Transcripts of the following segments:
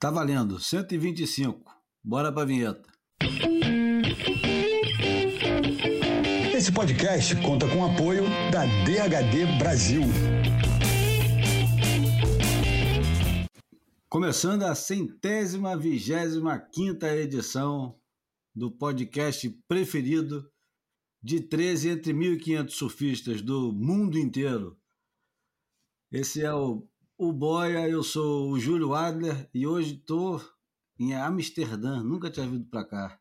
Tá valendo, 125. Bora pra vinheta. Esse podcast conta com o apoio da DHD Brasil. Começando a centésima, vigésima quinta edição do podcast preferido de 13 entre 1.500 surfistas do mundo inteiro. Esse é o o Boia, eu sou o Júlio Adler e hoje estou em Amsterdã, nunca tinha vindo para cá.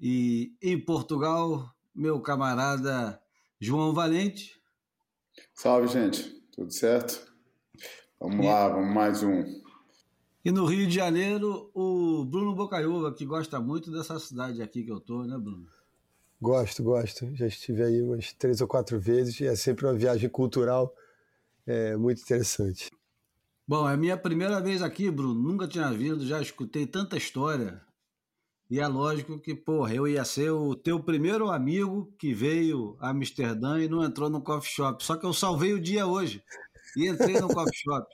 E em Portugal, meu camarada João Valente. Salve, gente. Tudo certo? Vamos e... lá, vamos mais um. E no Rio de Janeiro, o Bruno Bocaiúva, que gosta muito dessa cidade aqui que eu tô, né, Bruno? Gosto, gosto. Já estive aí umas três ou quatro vezes e é sempre uma viagem cultural é muito interessante. Bom, é a minha primeira vez aqui, Bruno. Nunca tinha vindo, já escutei tanta história. E é lógico que, porra, eu ia ser o teu primeiro amigo que veio a Amsterdã e não entrou no coffee shop. Só que eu salvei o dia hoje e entrei no coffee shop.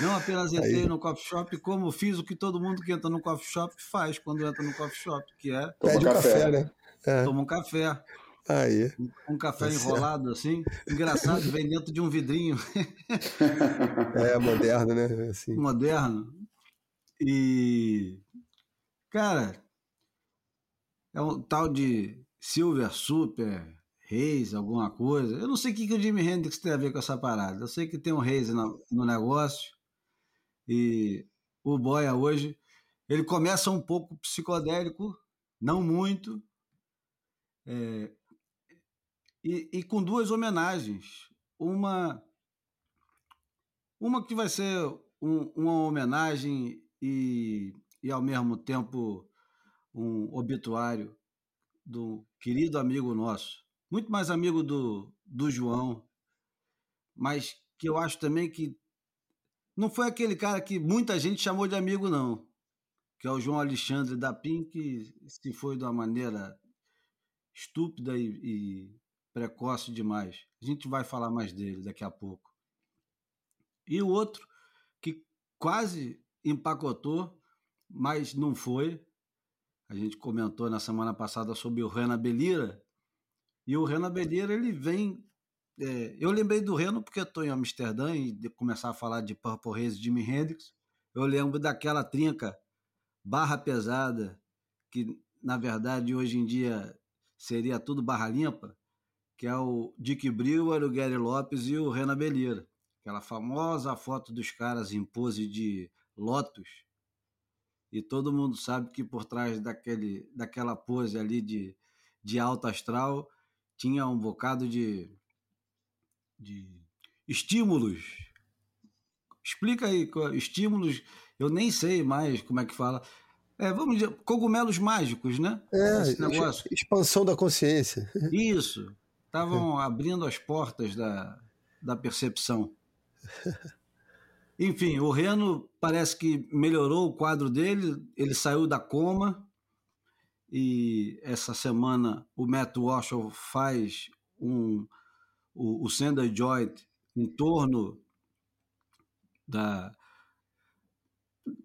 Não apenas entrei Aí. no coffee shop, como fiz o que todo mundo que entra no coffee shop faz quando entra no coffee shop, que é... Pede um café, café né? É. Toma um café. Aí. Um, café enrolado assim. Engraçado, vem dentro de um vidrinho. é, moderno, né? Assim. Moderno. E. Cara, é um tal de Silver Super Reis, alguma coisa. Eu não sei o que, que o Jimi Hendrix tem a ver com essa parada. Eu sei que tem um Reis no, no negócio. E o Boia hoje, ele começa um pouco psicodélico, não muito. É, e, e com duas homenagens. Uma, uma que vai ser um, uma homenagem e, e, ao mesmo tempo, um obituário do querido amigo nosso, muito mais amigo do, do João, mas que eu acho também que não foi aquele cara que muita gente chamou de amigo, não. Que é o João Alexandre da PIN, que se foi de uma maneira estúpida e, e precoce demais. A gente vai falar mais dele daqui a pouco. E o outro que quase empacotou, mas não foi. A gente comentou na semana passada sobre o Renan Belira. E o Renan Belira, ele vem. É, eu lembrei do Reno porque estou em Amsterdã e de começar a falar de Purple Haze e Jimi Hendrix. Eu lembro daquela trinca barra pesada, que na verdade hoje em dia seria tudo barra limpa, que é o Dick Brewer, o Gary Lopes e o Renan Belira. Aquela famosa foto dos caras em pose de Lotus. E todo mundo sabe que por trás daquele, daquela pose ali de, de alto astral tinha um bocado de, de estímulos. Explica aí, estímulos, eu nem sei mais como é que fala. É, vamos dizer, cogumelos mágicos, né? É, Esse negócio. expansão da consciência. Isso estavam abrindo as portas da, da percepção. Enfim, o Reno parece que melhorou o quadro dele, ele saiu da coma e essa semana o Matt Walsh faz um, o, o Sender Joint em torno da,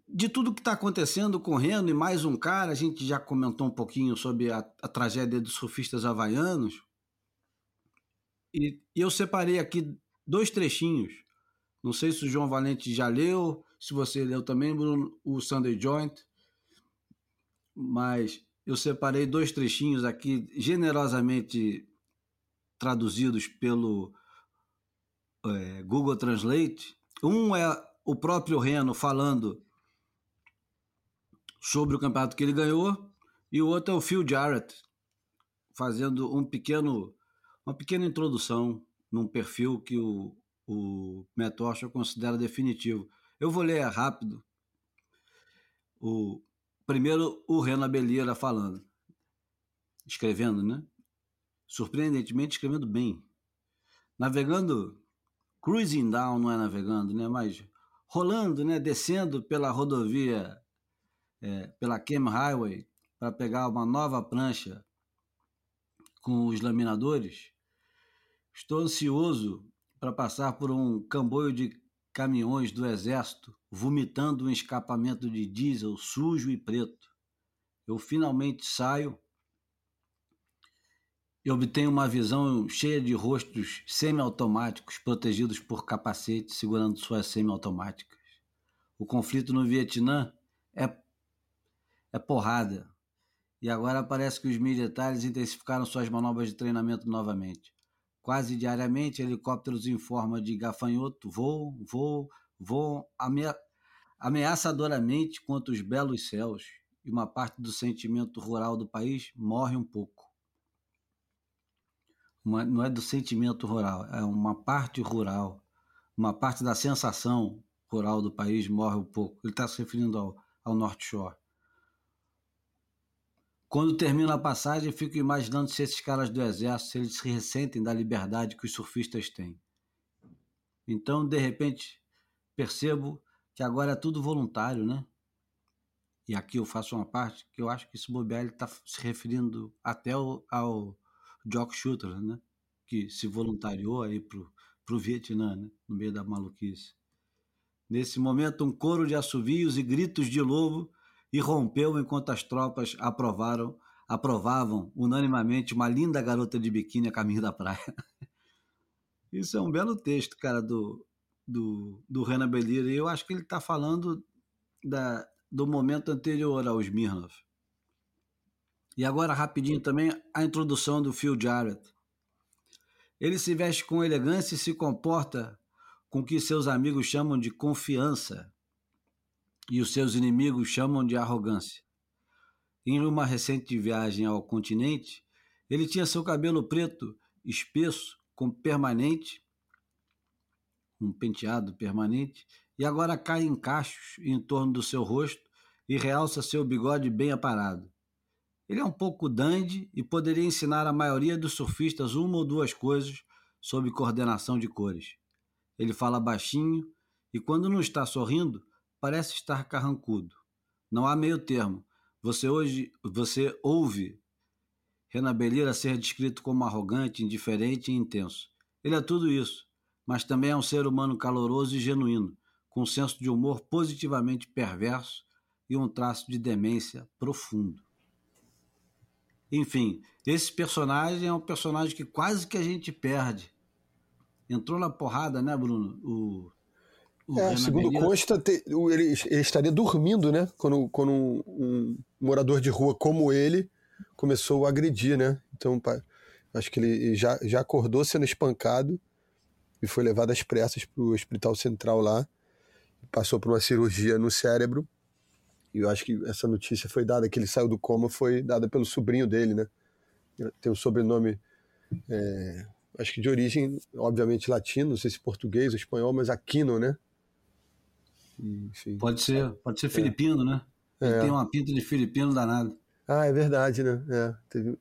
de tudo que está acontecendo com o Reno e mais um cara, a gente já comentou um pouquinho sobre a, a tragédia dos surfistas havaianos. E, eu separei aqui dois trechinhos. Não sei se o João Valente já leu, se você leu também, Bruno, o Sunday Joint. Mas eu separei dois trechinhos aqui, generosamente traduzidos pelo é, Google Translate. Um é o próprio Reno falando sobre o campeonato que ele ganhou, e o outro é o Phil Jarrett fazendo um pequeno uma pequena introdução num perfil que o, o Matt considera definitivo. Eu vou ler rápido. O, primeiro, o Renan Belira falando, escrevendo, né? Surpreendentemente, escrevendo bem. Navegando, cruising down, não é navegando, né? Mas rolando, né? Descendo pela rodovia, é, pela Cam Highway, para pegar uma nova prancha com os laminadores, estou ansioso para passar por um camboio de caminhões do exército vomitando um escapamento de diesel sujo e preto. Eu finalmente saio e obtenho uma visão cheia de rostos semiautomáticos protegidos por capacetes segurando suas semiautomáticas. O conflito no Vietnã é, é porrada. E agora parece que os militares intensificaram suas manobras de treinamento novamente. Quase diariamente, helicópteros em forma de gafanhoto voam, voam, voam amea ameaçadoramente contra os belos céus, e uma parte do sentimento rural do país morre um pouco. Uma, não é do sentimento rural, é uma parte rural, uma parte da sensação rural do país morre um pouco. Ele está se referindo ao, ao North Shore. Quando termino a passagem, fico imaginando se esses caras do exército, se eles se ressentem da liberdade que os surfistas têm. Então, de repente, percebo que agora é tudo voluntário, né? E aqui eu faço uma parte que eu acho que esse bobear está se referindo até ao, ao Jock Shooter, né? Que se voluntariou aí pro, pro Vietnã, né? No meio da maluquice. Nesse momento, um coro de assovios e gritos de lobo irrompeu enquanto as tropas aprovaram, aprovavam unanimamente uma linda garota de biquíni a caminho da praia. Isso é um belo texto, cara, do, do, do Renan Belira. E eu acho que ele está falando da, do momento anterior ao Smirnov. E agora, rapidinho também, a introdução do Phil Jarrett. Ele se veste com elegância e se comporta com o que seus amigos chamam de confiança e os seus inimigos chamam de arrogância. Em uma recente viagem ao continente, ele tinha seu cabelo preto espesso, com permanente, um penteado permanente, e agora cai em cachos em torno do seu rosto e realça seu bigode bem aparado. Ele é um pouco dandy e poderia ensinar a maioria dos surfistas uma ou duas coisas sob coordenação de cores. Ele fala baixinho e, quando não está sorrindo, parece estar carrancudo. Não há meio termo. Você hoje você ouve Renan Belira ser descrito como arrogante, indiferente e intenso. Ele é tudo isso, mas também é um ser humano caloroso e genuíno, com um senso de humor positivamente perverso e um traço de demência profundo. Enfim, esse personagem é um personagem que quase que a gente perde. Entrou na porrada, né, Bruno? O é, segundo consta, ele, ele, estaria dormindo, né? Quando, quando um, um, morador de rua como ele começou a agredir, né? Então, acho que ele já, já acordou sendo espancado e foi levado às pressas para o hospital central lá. Passou por uma cirurgia no cérebro. E eu acho que essa notícia foi dada, que ele saiu do coma, foi dada pelo sobrinho dele, né? Tem um sobrenome, é, acho que de origem, obviamente, latino, não sei se português ou espanhol, mas Aquino, né? Enfim. Pode ser, pode ser filipino, né? Ele é. tem uma pinta de filipino danado. Ah, é verdade, né? É, teve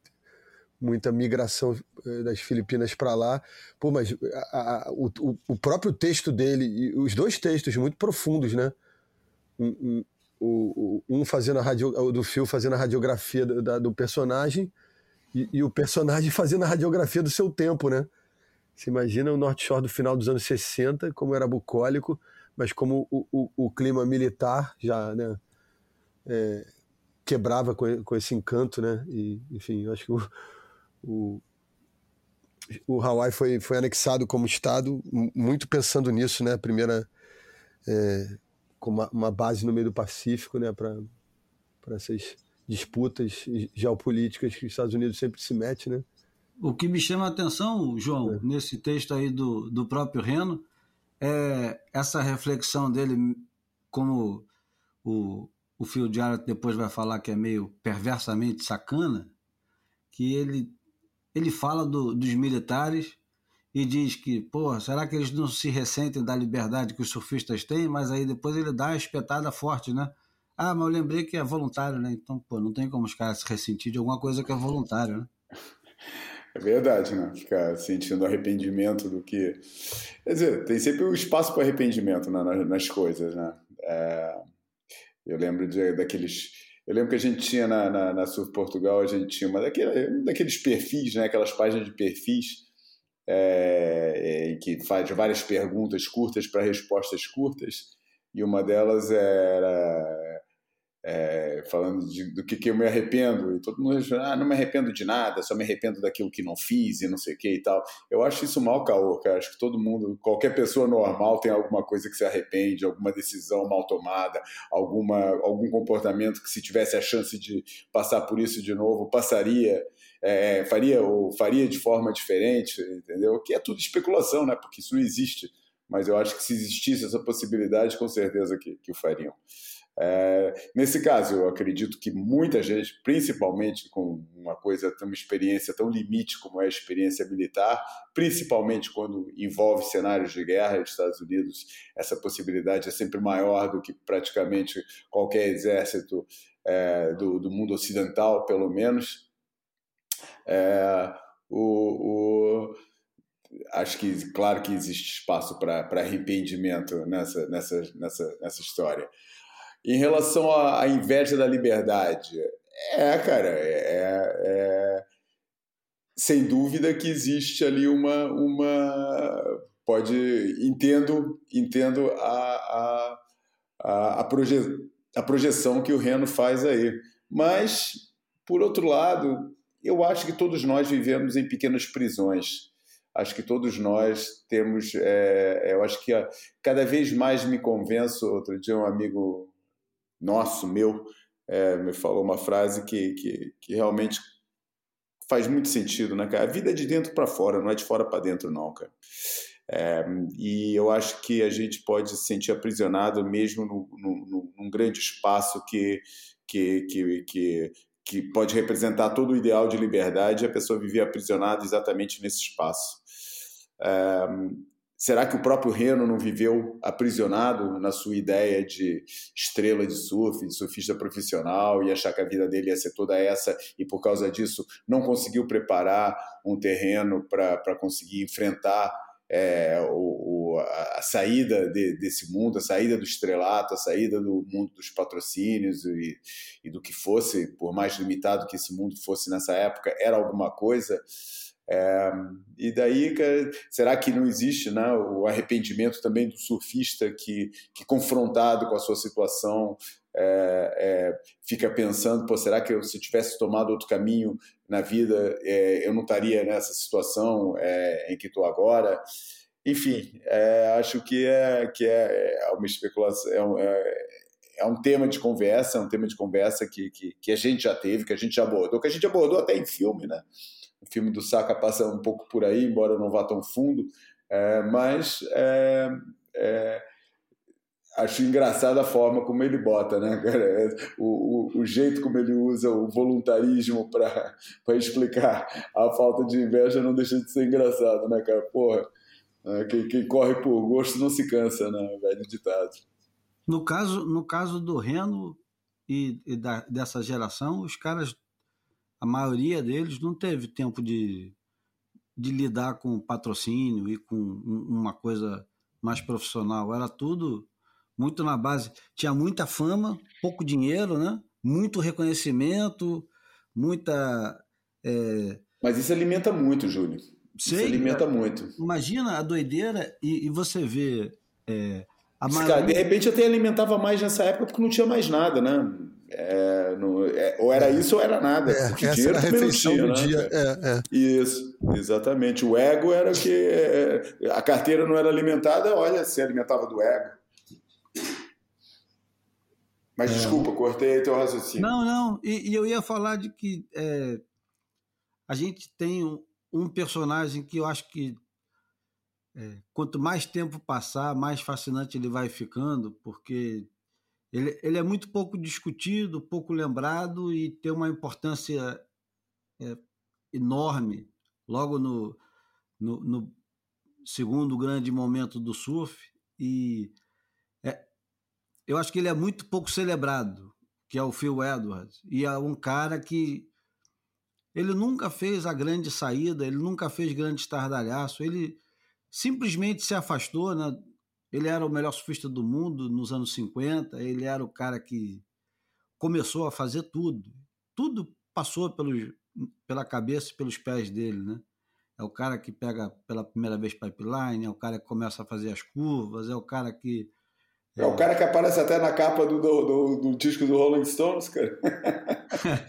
muita migração eh, das Filipinas para lá. Pô, mas a, a, o, o próprio texto dele, os dois textos muito profundos, né? Um, um, um fazendo a radio, do Phil fazendo a radiografia do, da, do personagem e, e, o personagem fazendo a radiografia do seu tempo, né? Você imagina o North Shore do final dos anos 60, como era bucólico, mas como o, o, o clima militar já né, é, quebrava com, com, esse encanto, né? E, enfim, eu acho que o, o, o Hawaii foi, foi anexado como estado muito pensando nisso, né? Primeira é, como uma, uma, base no meio do Pacífico, né? Para essas disputas geopolíticas que os Estados Unidos sempre se mete, né? O que me chama a atenção, João, é. nesse texto aí do, do próprio Reno, é essa reflexão dele, como o, o Phil Jarrett depois vai falar que é meio perversamente sacana, que ele, ele fala do, dos militares e diz que, pô, será que eles não se ressentem da liberdade que os surfistas têm? Mas aí depois ele dá uma espetada forte, né? Ah, mas eu lembrei que é voluntário, né? Então, pô, não tem como os caras se ressentir de alguma coisa que é voluntário, né? É verdade, né? Ficar sentindo arrependimento do que. Quer dizer, tem sempre um espaço para arrependimento né, nas, nas, coisas, né? É... Eu lembro de, daqueles. Eu lembro que a gente tinha na, na, na Surf Portugal, a gente tinha uma daquele, daqueles perfis, né? Aquelas páginas de perfis é, que faz várias perguntas curtas para respostas curtas, e uma delas era é, falando de, do que, que eu me arrependo, e todo mundo ah, não me arrependo de nada, só me arrependo daquilo que não fiz e não sei o que e tal. Eu acho isso mal caô, cara. Acho que todo mundo, qualquer pessoa normal tem alguma coisa que se arrepende, alguma decisão mal tomada, alguma, algum comportamento que se tivesse a chance de passar por isso de novo, passaria. É, faria ou faria de forma diferente, entendeu? Que é tudo especulação, né? Porque isso não existe. Mas eu acho que se existisse essa possibilidade, com certeza que, que o fariam. É, nesse caso, eu acredito que muita gente, principalmente com uma coisa, uma experiência tão limite como é a experiência militar, principalmente quando envolve cenários de guerra nos Estados Unidos, essa possibilidade é sempre maior do que praticamente qualquer exército é, do, do, mundo ocidental, pelo menos. É, o, o, acho que, claro que existe espaço para arrependimento nessa, nessa, nessa, nessa história. Em relação à, inveja da liberdade, é, cara, é, é, sem dúvida que existe ali uma, uma pode entendo entendo a, a, a, a, proje, a projeção que o Reno faz aí, mas por outro lado, eu acho que todos nós vivemos em pequenas prisões acho que todos nós temos. É, eu acho que cada vez mais me convenço. Outro dia, um amigo nosso, meu, é, me falou uma frase que, que, que, realmente faz muito sentido, né, cara? A vida é de dentro para fora, não é de fora para dentro, não, cara. É, e eu acho que a gente pode se sentir aprisionado mesmo no, no, num grande espaço que, que, que, que, que pode representar todo o ideal de liberdade a pessoa viver aprisionada exatamente nesse espaço. É, Será que o próprio Reno não viveu aprisionado na sua ideia de estrela de surf, de surfista profissional, e achar que a vida dele ia ser toda essa, e por causa disso não conseguiu preparar um terreno para conseguir enfrentar é, o, o, a saída de, desse mundo, a saída do estrelato, a saída do mundo dos patrocínios e, e do que fosse, por mais limitado que esse mundo fosse nessa época, era alguma coisa. É, e daí, será que não existe né, o arrependimento também do surfista que, que confrontado com a sua situação, é, é, fica pensando, pô, será que eu, se tivesse tomado outro caminho na vida, é, eu não estaria nessa situação é, em que estou agora? Enfim, é, acho que é, que é uma especulação, é um tema de conversa, é um tema de conversa que, que, que, a gente já teve, que a gente já abordou, que a gente abordou até em filme, né? O filme do Saka passa um pouco por aí, embora não vá tão fundo, é, mas é, é, acho engraçada a forma como ele bota, né? É, o, o, o jeito como ele usa o voluntarismo para explicar a falta de inveja não deixa de ser engraçado, né, cara? Porra, é, quem, quem corre por gosto não se cansa, né? Velho ditado. No caso, no caso do Reno e, e da, dessa geração, os caras a maioria deles não teve tempo de, de lidar com patrocínio e com uma coisa mais profissional. Era tudo muito na base. Tinha muita fama, pouco dinheiro, né? muito reconhecimento, muita. É... Mas isso alimenta muito, Júlio. Sei, isso alimenta muito. Imagina a doideira e, e você vê. É, a maioria... De repente até alimentava mais nessa época porque não tinha mais nada, né? É, no, é, ou era isso ou era nada. É, porque essa era a refeição tinha, do né? dia. É, é, isso, exatamente. O ego era que é, a carteira não era alimentada, olha, se alimentava do ego. Mas é. desculpa, cortei teu raciocínio. Não, não, e, e eu ia falar de que a gente tem um, um, personagem que eu acho que quanto mais tempo passar, mais fascinante ele vai ficando, porque ele, ele é muito pouco discutido, pouco lembrado e tem uma importância é, enorme logo no, no, no, segundo grande momento do surf. E é, eu acho que ele é muito pouco celebrado, que é o Phil Edwards. E é um cara que ele nunca fez a grande saída, ele nunca fez grande estardalhaço, ele simplesmente se afastou, né? Ele era o melhor surfista do mundo nos anos 50, ele era o cara que começou a fazer tudo. Tudo passou pelos, pela cabeça e pelos pés dele, né? é o cara que pega pela primeira vez pipeline, é o cara que começa a fazer as curvas, é o cara que. É, é o cara que aparece até na capa do, do, do, do disco do Rolling Stones, cara.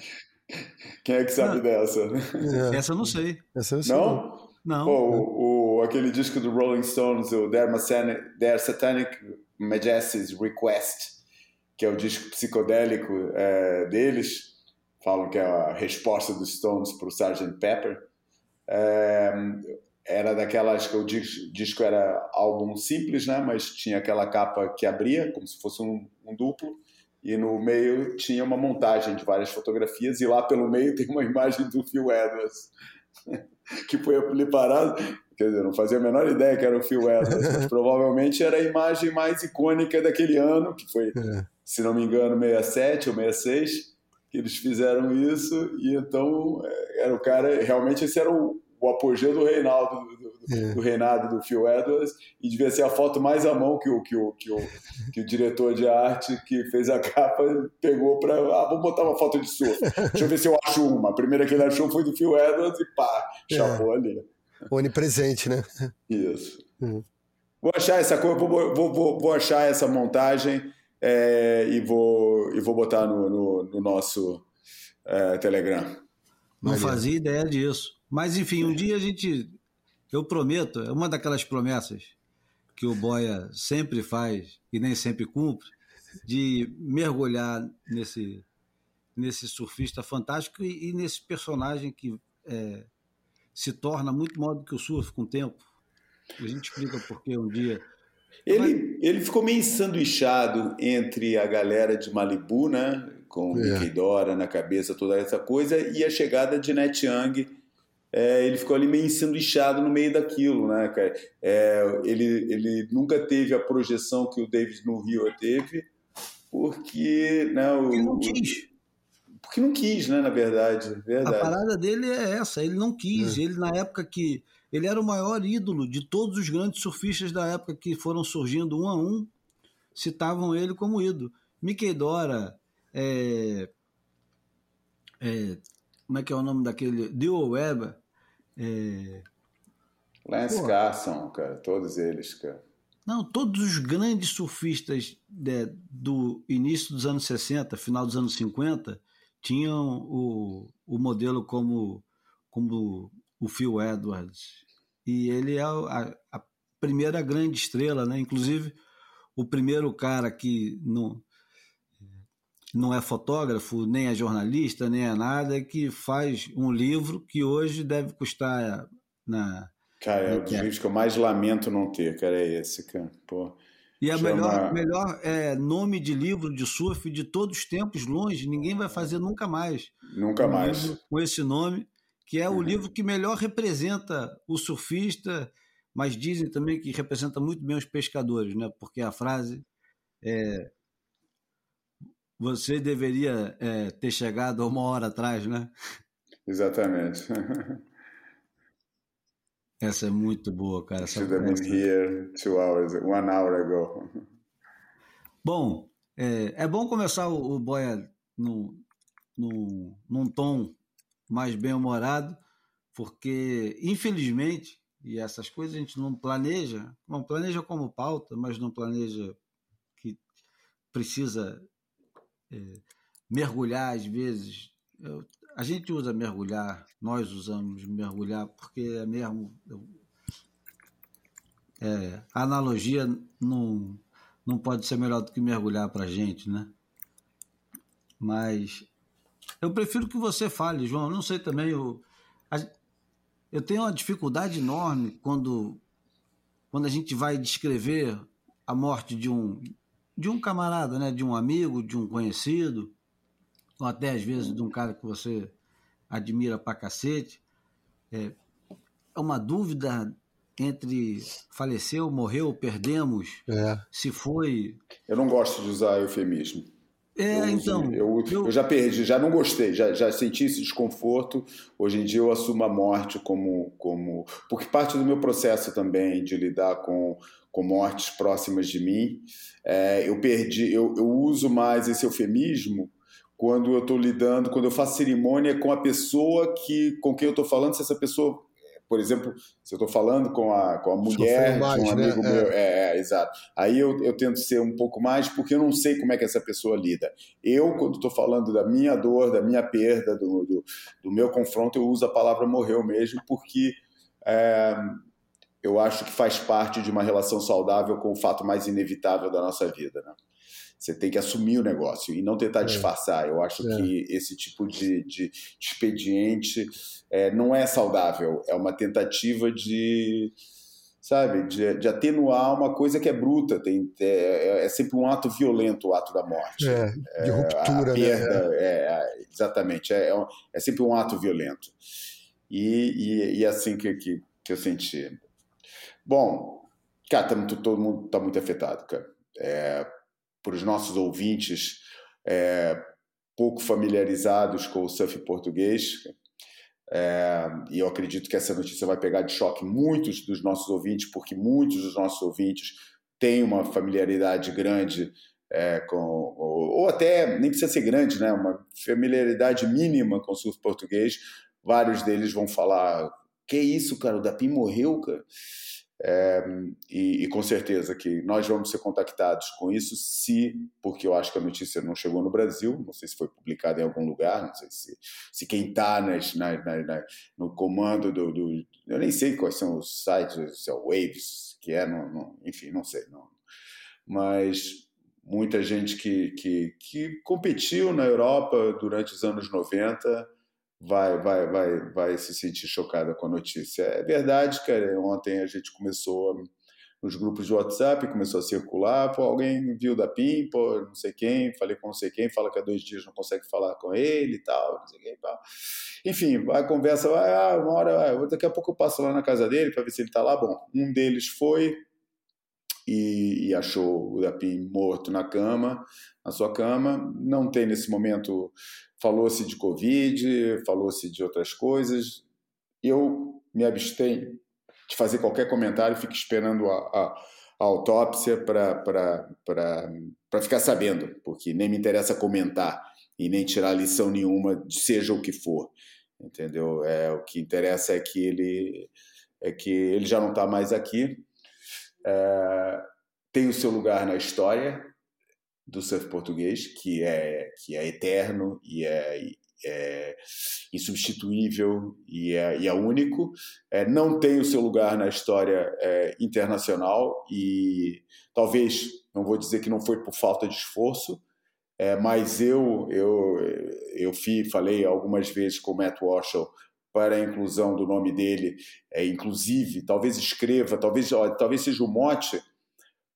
Quem é que sabe não, dessa? É. Essa eu não sei. Essa eu não sei. Não? Não. Pô, o, o, aquele disco do Rolling Stones, o Their, Satanic Majesty's Request, que é o disco psicodélico é, deles, falam que é a resposta dos Stones para o Sgt. Pepper. É, era daquelas que o disco era álbum simples, né? Mas tinha aquela capa que abria, como se fosse um, um duplo, e no meio tinha uma montagem de várias fotografias, e lá pelo meio tem uma imagem do Phil Edwards, que foi ali parado. Quer dizer, não fazia a menor ideia que era o Phil Edwards, mas provavelmente era a imagem mais icônica daquele ano, que foi, é. se não me engano, 67 ou 66, que eles fizeram isso, e então é, era o cara, realmente esse era o, o apogeu do Reinaldo, do, é. do, reinado do Phil Edwards, e devia ser a foto mais à mão que o, que o, que o, que o diretor de arte que fez a capa pegou para. Ah, vou botar uma foto de surf. Deixa eu ver se eu acho uma. A primeira que ele achou foi do Phil Edwards e pá, chapou é. ali. Onipresente, né? Isso. Uhum. Vou achar essa coisa, vou, vou, vou, vou achar essa montagem é, e, vou, e vou botar no, no, no nosso é, Telegram. Não fazia ideia disso. Mas, enfim, um dia a gente. Eu prometo, é uma daquelas promessas que o Boia sempre faz e nem sempre cumpre, de mergulhar nesse, nesse surfista fantástico e, e nesse personagem que é, se torna muito maior do que o surf com o tempo. A gente explica por que um dia. Ele, ele ficou meio ensanduichado entre a galera de Malibu, né? Com é. Mickey Dora na cabeça, toda essa coisa, e a chegada de Net Young é, ele ficou ali meio ensanduichado no meio daquilo, né, cara? É, ele, ele nunca teve a projeção que o David no Rio teve, porque... Né, o, ele não quis. Porque não quis, né, na verdade, verdade. A parada dele é essa, ele não quis. É. Ele, na época que... Ele era o maior ídolo de todos os grandes surfistas da época que foram surgindo um a um, citavam ele como ídolo. Mickey Dora, é, é, como é que é o nome daquele? Dewey Weber, é... Lance. Carson, cara, todos eles, cara. Não, todos os grandes surfistas de, do início dos anos 60, final dos anos 50, tinham o, o modelo como, como o Phil Edwards. E ele é a, a primeira grande estrela, né? Inclusive, o primeiro cara que não, não é fotógrafo, nem é jornalista, nem é nada, que faz um livro que hoje deve custar na. Cara, é um dos livros que eu mais lamento não ter, cara, é esse, cara. Pô. E é Chama... melhor, melhor é, nome de livro de surf de todos os tempos, longe, ninguém vai fazer nunca mais. Nunca um mais. Com esse nome, que é o uhum. livro que melhor representa o surfista, mas dizem também que representa muito bem os pescadores, né? Porque a frase é você deveria é, ter chegado uma hora atrás, né? Exatamente. Essa é muito boa, cara. Should have been here two hours, one hour ago. Bom, é, é bom começar o, o Boia no, no, num tom mais bem-humorado, porque, infelizmente, e essas coisas a gente não planeja, não planeja como pauta, mas não planeja que precisa é, mergulhar às vezes. Eu, a gente usa mergulhar, nós usamos mergulhar porque é mesmo. É, a analogia não, não pode ser melhor do que mergulhar para a gente, né? Mas eu prefiro que você fale, João. Eu não sei também. Eu, eu tenho uma dificuldade enorme quando, quando a gente vai descrever a morte de um, de um camarada, né, de um amigo, de um conhecido, ou até às vezes de um cara que você admira pra cacete. É, é uma dúvida entre faleceu, morreu, perdemos, é. se foi. Eu não gosto de usar eufemismo. É, eu, então. Eu, eu, eu, já perdi, já não gostei, já, já senti esse desconforto. Hoje em dia eu assumo a morte como. como porque parte do meu processo também de lidar com, com mortes próximas de mim, é, eu perdi, eu, eu uso mais esse eufemismo quando eu estou lidando, quando eu faço cerimônia com a pessoa que, com quem eu estou falando, se essa pessoa por exemplo, se eu estou falando com a, com a mulher mais, de um amigo né? meu, é. é, é, exato. Aí eu, eu tento ser um pouco mais, porque eu não sei como é que essa pessoa lida. Eu, quando estou falando da minha dor, da minha perda, do, do, do, meu confronto, eu uso a palavra morreu mesmo, porque é, eu acho que faz parte de uma relação saudável com o fato mais inevitável da nossa vida, né? Você tem que assumir o negócio e não tentar é. disfarçar. Eu acho é. que esse tipo de, de expediente é, não é saudável. É uma tentativa de, sabe, de, de, atenuar uma coisa que é bruta. Tem, é, é, sempre um ato violento, o ato da morte. É, de é, ruptura, perda, né? É, exatamente. É, é, sempre um ato violento. E, e, e assim que, que, que, eu senti. Bom, cara, tá, todo mundo está muito afetado, cara. Para os nossos ouvintes é, pouco familiarizados com o surf português. É, e eu acredito que essa notícia vai pegar de choque muitos dos nossos ouvintes, porque muitos dos nossos ouvintes têm uma familiaridade grande é, com, ou, ou, até nem precisa ser grande, né? Uma familiaridade mínima com o surf português. Vários deles vão falar: "Que isso, cara? O Dapim morreu, cara?" É, e, e, com certeza que nós vamos ser contactados com isso, se, porque eu acho que a notícia não chegou no Brasil, não sei se foi publicada em algum lugar, não sei se, se quem está no comando do, do, Eu nem sei quais são os sites, se é o Waves, que é, não, não, enfim, não sei. Não. Mas muita gente que, que, que competiu na Europa durante os anos 90 vai, vai, vai, vai se sentir chocada com a notícia. É verdade, cara. Ontem a gente começou nos grupos de WhatsApp, começou a circular, pô, alguém viu da PIN, pô, não sei quem, falei com não sei quem, fala que há dois dias não consegue falar com ele e tal, não sei quem, tal. Enfim, a conversa vai, ah, uma hora, ah, daqui a pouco eu passo lá na casa dele para ver se ele está lá. Bom, um deles foi e, e achou o Dapim morto na cama, na sua cama. Não tem nesse momento falou-se de Covid, falou-se de outras coisas. Eu me abstenho de fazer qualquer comentário, fico esperando a, a, a autópsia para ficar sabendo, porque nem me interessa comentar e nem tirar lição nenhuma, seja o que for. Entendeu? É, o que interessa é que ele, é que ele já não está mais aqui. É, tem o seu lugar na história, do surf português, que é, que é eterno e é, é insubstituível e é, e é único. É, não tem o seu lugar na história é, internacional e talvez, não vou dizer que não foi por falta de esforço, é, mas eu, eu, eu fui, falei algumas vezes com o Matt Walsh para a inclusão do nome dele, é, inclusive, talvez escreva, talvez, ó, talvez seja o mote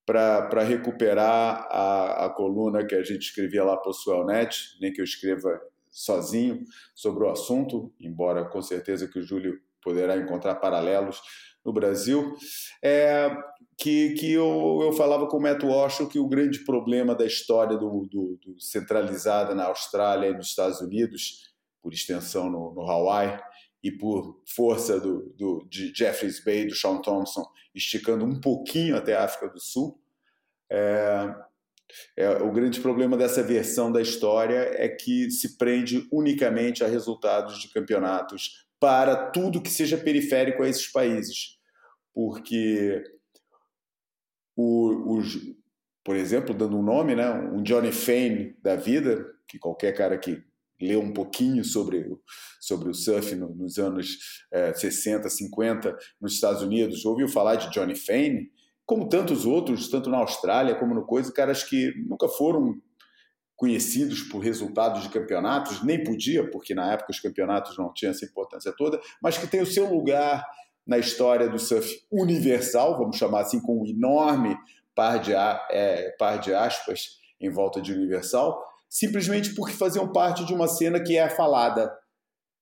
para recuperar a, a coluna que a gente escrevia lá para o Suelnet, nem que eu escreva sozinho sobre o assunto, embora com certeza que o Júlio poderá encontrar paralelos no Brasil, é, que, que eu, eu falava com o Matt Walsh que o grande problema da história do, do, do centralizada na Austrália e nos Estados Unidos, por extensão no, no Hawaii, e por força do, do, de Jeffreys Bay, do Sean Thompson, esticando um pouquinho até a África do Sul. É, é, o grande problema dessa versão da história é que se prende unicamente a resultados de campeonatos para tudo que seja periférico a esses países. Porque, o, os, por exemplo, dando um nome, né, um Johnny Fane da vida, que qualquer cara que leu um pouquinho sobre, sobre o surf no, nos anos é, 60, 50 nos Estados Unidos, ouviu falar de Johnny Fane, como tantos outros, tanto na Austrália como no coisa, caras que nunca foram conhecidos por resultados de campeonatos, nem podia, porque na época os campeonatos não tinham essa importância toda, mas que tem o seu lugar na história do surf universal, vamos chamar assim, com um enorme par de, é, par de aspas em volta de universal, simplesmente porque faziam parte de uma cena que é falada.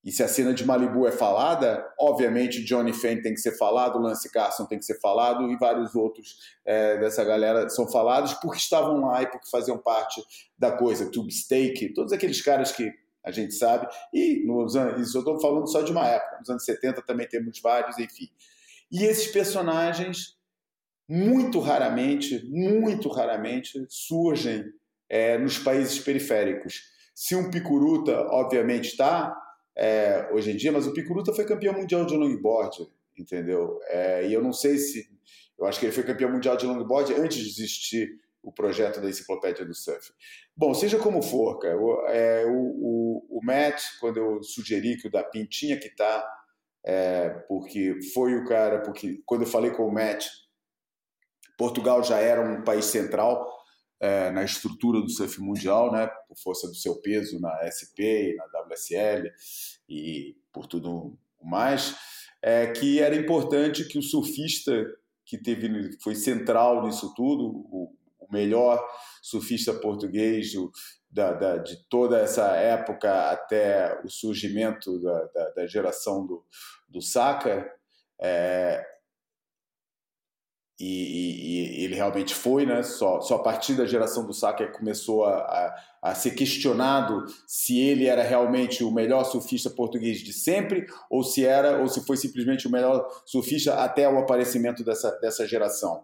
E se a cena de Malibu é falada, obviamente Johnny Fane tem que ser falado, Lance Carson tem que ser falado e vários outros é, dessa galera são falados porque estavam lá e porque faziam parte da coisa. Tube Steak, todos aqueles caras que a gente sabe. E nos anos, isso eu estou falando só de uma época. Nos anos 70 também temos vários, enfim. E esses personagens, muito raramente, muito raramente, surgem é, nos países periféricos. Se um Picuruta, obviamente, está é, hoje em dia, mas o Picuruta foi campeão mundial de longboard. entendeu? É, e eu não sei se. Eu acho que ele foi campeão mundial de longboard antes de existir o projeto da enciclopédia do surf. Bom, seja como for, cara, o, é, o, o, o, Matt, quando eu sugeri que o Dapin tinha que estar, tá, é, porque foi o cara, porque quando eu falei com o Matt, Portugal já era um país central é, na estrutura do surf mundial, né, por força do seu peso na SP, na WSL e por tudo mais, é, que era importante que o surfista que teve foi central nisso tudo, o, o melhor surfista português o, da, da, de toda essa época até o surgimento da, da, geração do, do Saka, é, e, e, e, ele realmente foi, né? Só, só a partir da geração do Saka começou a, a, a, ser questionado se ele era realmente o melhor surfista português de sempre ou se era ou se foi simplesmente o melhor surfista até o aparecimento dessa, dessa geração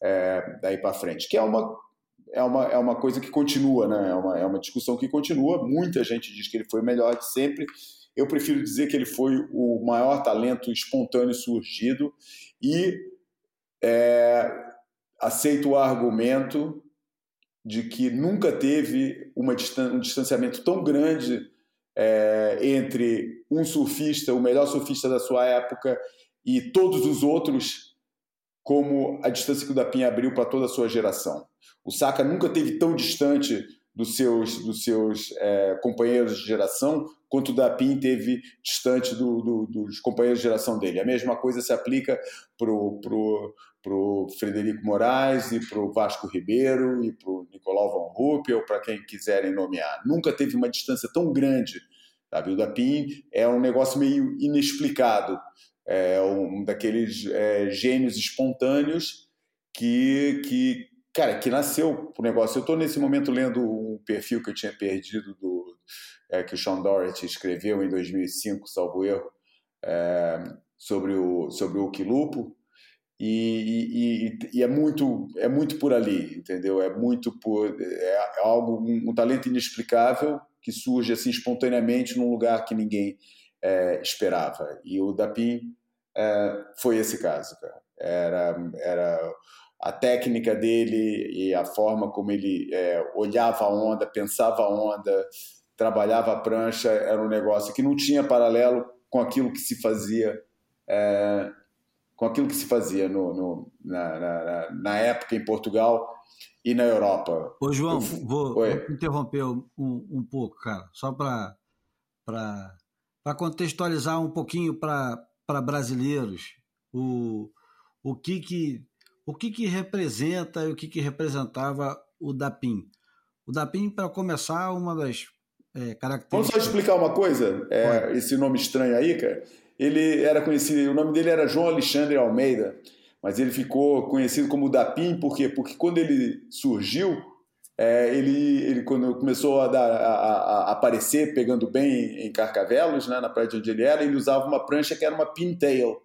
é, daí para frente, que é uma é uma, é uma coisa que continua, né? É uma, é uma discussão que continua. Muita gente diz que ele foi o melhor de sempre. Eu prefiro dizer que ele foi o maior talento espontâneo surgido e é, aceito o argumento de que nunca teve uma, um distanciamento tão grande é, entre um surfista, o melhor surfista da sua época, e todos os outros, como a distância que o Dapin abriu para toda a sua geração. O Saka nunca teve tão distante dos seus, dos seus é, companheiros de geração quanto o Dapin teve distante do, do, dos companheiros de geração dele. A mesma coisa se aplica para o Frederico Moraes e para o Vasco Ribeiro e para o Nicolau Van Ruppel, para quem quiserem nomear. Nunca teve uma distância tão grande. Sabe? O Dapin é um negócio meio inexplicado, é um daqueles é, gênios espontâneos que, que, cara, que nasceu o negócio. Eu estou nesse momento lendo um perfil que eu tinha perdido do é, que o Sean Doherty escreveu em 2005, salvo erro, é, sobre o sobre o Quilupo e, e, e, é muito é muito por ali, entendeu? É muito por é algo um, um talento inexplicável que surge assim espontaneamente num lugar que ninguém é, esperava. E o Dapim é, foi esse caso, cara. Era era a técnica dele e a forma como ele é, olhava a onda, pensava a onda, trabalhava a prancha, era um negócio que não tinha paralelo com aquilo que se fazia, é, com aquilo que se fazia no, no na, na, na, época em Portugal e na Europa. Ô João, Eu, vou, vou, interromper um, um pouco, cara, só para para contextualizar um pouquinho para brasileiros o, o que que o que, que representa e o que, que representava o DAPIM? O DAPIM, para começar, uma das é, características. Vamos só explicar uma coisa? É, esse nome estranho aí, cara. Ele era conhecido, o nome dele era João Alexandre Almeida, mas ele ficou conhecido como DAPIM, por quê? Porque quando ele surgiu, é, ele, ele quando começou a, dar, a, a, aparecer pegando bem em Carcavelos, né, na praia de onde ele era, ele usava uma prancha que era uma pintail,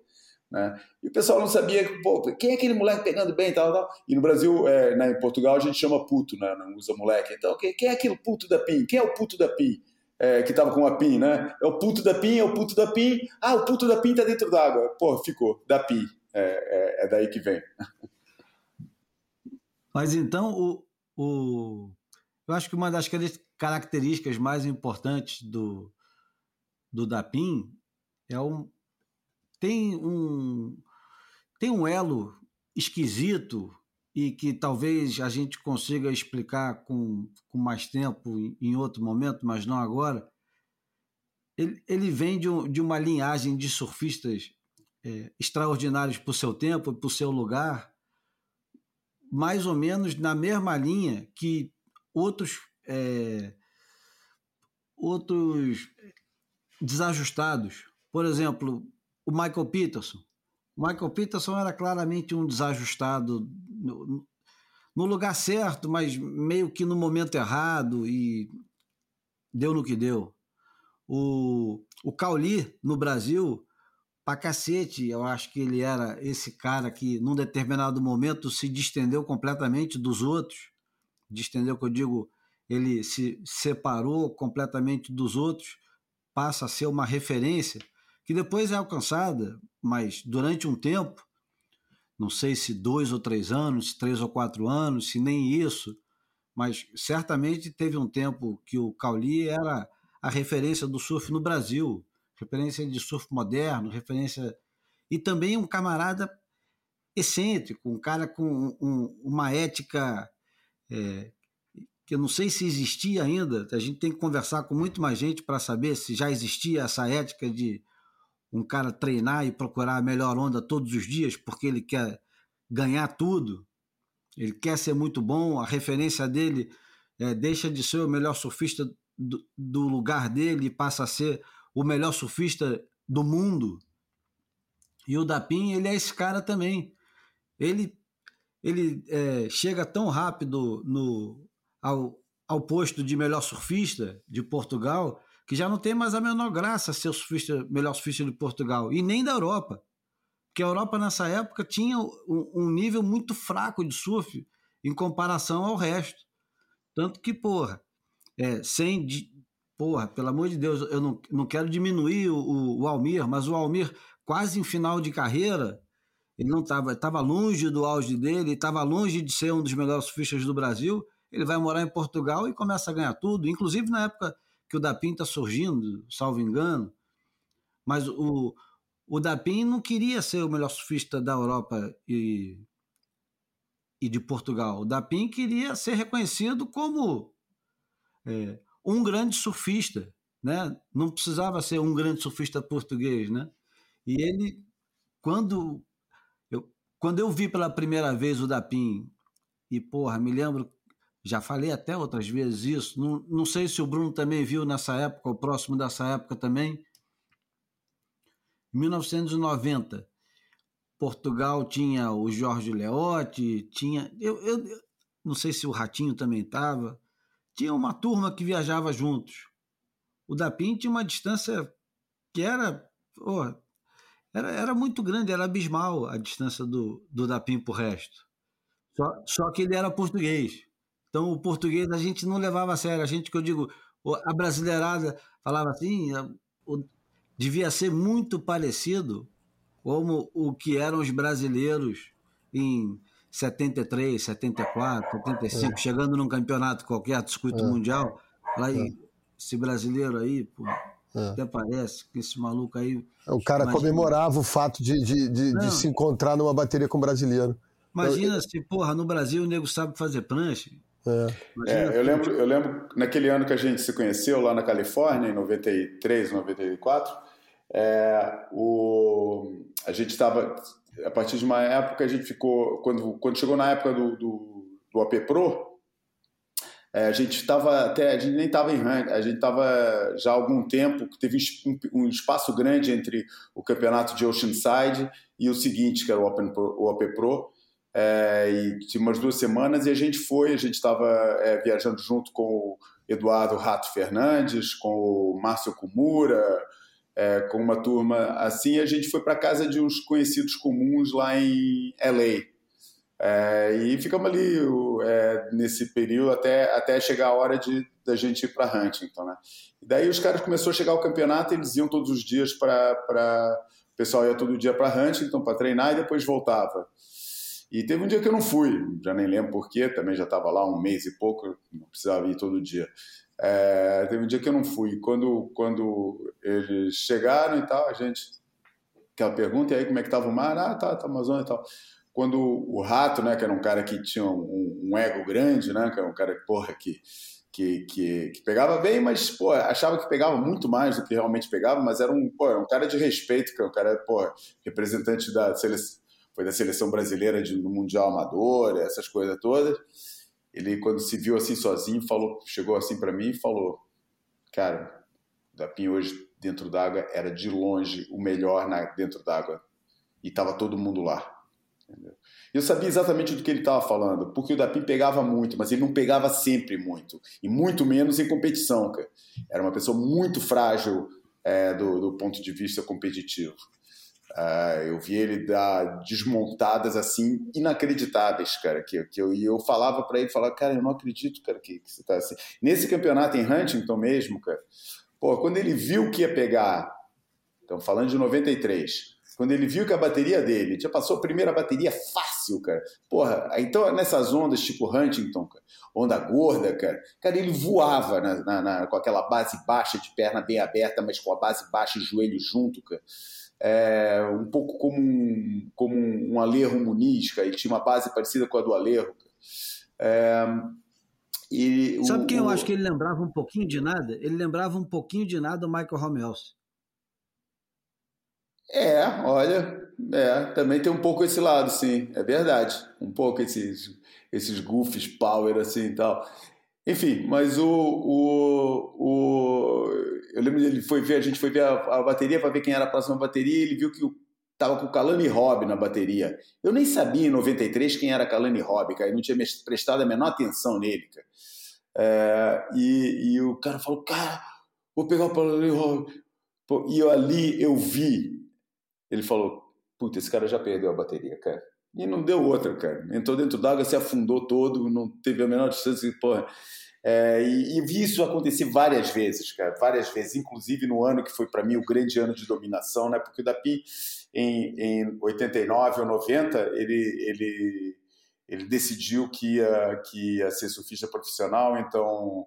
né? E o pessoal não sabia pô, quem é aquele moleque pegando bem e tal, tal. E no Brasil, é, né, em Portugal, a gente chama puto, né? não usa moleque. Então, quem, quem é aquele puto da PIN? Quem é o puto da PIN? É, que tava com a PIN, né? É o puto da PIN, é o puto da PIN. Ah, o puto da PIN tá dentro d'água. Pô, ficou, da PIN. É, é, é, daí que vem. Mas então, o, o, eu acho que uma das características mais importantes do, do DAPIN é um, tem um, tem um elo esquisito e que talvez a gente consiga explicar com, com mais tempo em outro momento, mas não agora. Ele, ele vem de, um, de uma linhagem de surfistas é, extraordinários por seu tempo, por seu lugar, mais ou menos na mesma linha que outros é, outros desajustados. Por exemplo, o Michael Peterson. O Michael Peterson era claramente um desajustado no, no lugar certo, mas meio que no momento errado e deu no que deu. O, o Cauli, no Brasil, pra cacete, eu acho que ele era esse cara que, num determinado momento, se distendeu completamente dos outros. Distendeu, que eu digo, ele se separou completamente dos outros, passa a ser uma referência que depois é alcançada, mas durante um tempo, não sei se dois ou três anos, três ou quatro anos, se nem isso, mas certamente teve um tempo que o Cauli era a referência do surf no Brasil, referência de surf moderno, referência e também um camarada excêntrico, um cara com um, uma ética é, que eu não sei se existia ainda. A gente tem que conversar com muito mais gente para saber se já existia essa ética de um cara treinar e procurar a melhor onda todos os dias porque ele quer ganhar tudo, ele quer ser muito bom, a referência dele é, deixa de ser o melhor surfista do, do lugar dele e passa a ser o melhor surfista do mundo. E o Dapim, ele é esse cara também. Ele, ele é, chega tão rápido no, ao, ao posto de melhor surfista de Portugal que já não tem mais a menor graça ser o melhor surfista de Portugal e nem da Europa. Porque a Europa nessa época tinha um, nível muito fraco de surf em comparação ao resto. Tanto que, porra, é, sem. Porra, pelo amor de Deus, eu não, não quero diminuir o, o Almir, mas o Almir, quase em final de carreira, ele não estava estava longe do auge dele, estava longe de ser um dos melhores surfistas do Brasil. Ele vai morar em Portugal e começa a ganhar tudo, inclusive na época que o Dapim está surgindo, salvo engano. Mas o, o Dapim não queria ser o melhor surfista da Europa e, e de Portugal. O Dapim queria ser reconhecido como é, um grande surfista, né? Não precisava ser um grande surfista português, né? E ele, quando eu, quando eu vi pela primeira vez o Dapim, e porra, me lembro já falei até outras vezes isso. Não, não sei se o Bruno também viu nessa época, ou próximo dessa época também. Em 1990, Portugal tinha o Jorge Leotti, tinha. Eu, eu, eu não sei se o Ratinho também estava. Tinha uma turma que viajava juntos. O Dapim tinha uma distância que era. Oh, era, era muito grande, era abismal a distância do, do Dapim para o resto. Só, só que ele era português. Então, o português a gente não levava a sério. A gente, que eu digo, a brasileirada falava assim, devia ser muito parecido como o que eram os brasileiros em 73, 74, 75, é. chegando num campeonato qualquer, circuito é. mundial. Lá, é. esse brasileiro aí, pô, é. até parece que esse maluco aí. O cara imagina... comemorava o fato de, de, de, de, se encontrar numa bateria com um brasileiro. Imagina eu... se, porra, no Brasil o nego sabe fazer prancha. É. É, eu, lembro, eu lembro naquele ano que a gente se conheceu lá na Califórnia, em 93, 94, é, o, a gente estava, a partir de uma época, a gente ficou, quando, quando chegou na época do, do, do AP Pro, é, a gente estava até, a gente nem estava em ranking, a gente estava já há algum tempo, teve um, um, espaço grande entre o campeonato de Oceanside e o seguinte, que era o, Open Pro, o AP Pro, é, e tinha umas duas semanas e a gente foi, a gente estava é, viajando junto com o Eduardo Rato Fernandes, com o Márcio Kumura, é, com uma turma assim, e a gente foi para casa de uns conhecidos comuns lá em LA. É, e ficamos ali é, nesse período até, até chegar a hora de da gente ir para Huntington, né? E daí os caras começou a chegar o campeonato, eles iam todos os dias para o pessoal ia todo dia para Huntington para treinar e depois voltava. E teve um dia que eu não fui, já nem lembro porquê, também já estava lá um mês e pouco, não precisava ir todo dia. É, teve um dia que eu não fui. Quando, quando eles chegaram e tal, a gente. Aquela pergunta, e aí como é que estava o mar? Ah, tá, tá Amazônia e tal. Quando o Rato, né, que era um cara que tinha um, um ego grande, né, que era um cara porra, que, que, que, que, pegava bem, mas pô, achava que pegava muito mais do que realmente pegava, mas era um, pô, um cara de respeito, que é um cara pô, representante da seleção foi da seleção brasileira de, Mundial Amador, essas coisas todas. Ele, quando se viu assim sozinho, falou, chegou assim para mim e falou: Cara, o Dapim hoje dentro d'água era de longe o melhor na, dentro d'água. E estava todo mundo lá. Entendeu? Eu sabia exatamente do que ele estava falando, porque o Dapim pegava muito, mas ele não pegava sempre muito, e muito menos em competição. Cara. Era uma pessoa muito frágil é, do, do ponto de vista competitivo. Uh, eu vi ele dar desmontadas assim inacreditáveis, cara. Que, que eu, e eu falava para ele, falava, cara, eu não acredito, cara, que, que, você tá assim. Nesse campeonato em Huntington mesmo, cara, pô, quando ele viu que ia pegar Estamos falando de 93. Quando ele viu que a bateria dele já passou a primeira bateria fácil, cara. Porra, então nessas ondas tipo Huntington, cara, onda gorda, cara, cara, ele voava na, na, na, com aquela base baixa de perna bem aberta, mas com a base baixa e joelho junto, cara. É, um pouco como um, como um, Alejo Muniz, cara. ele tinha uma base parecida com a do Alejo. É, e Sabe o, quem eu acho que ele lembrava um pouquinho de nada? Ele lembrava um pouquinho de nada o Michael Romels. É, olha, é, também tem um pouco esse lado, sim, é verdade. Um pouco esses, esses goofs power assim e tal. Enfim, mas o, o, o eu lembro dele foi ver, a gente foi ver a, a bateria para ver quem era a próxima bateria, ele viu que tava com o Kalani Robb na bateria. Eu nem sabia em 93 quem era Kalani Robb, cara, eu não tinha prestado a menor atenção nele, cara. É, e, e o cara falou, cara, vou pegar o Kalani Robb. E eu ali eu vi ele falou: Puta, esse cara já perdeu a bateria, cara. E não deu outra, cara. Entrou dentro d'água, se afundou todo, não teve a menor distância. Porra. É, e, e, vi isso acontecer várias vezes, cara, várias vezes, inclusive no ano que foi para mim o grande ano de dominação, né? Porque o Dapi, em, em 89 ou 90, ele, ele, ele decidiu que ia, que ia ser surfista profissional, então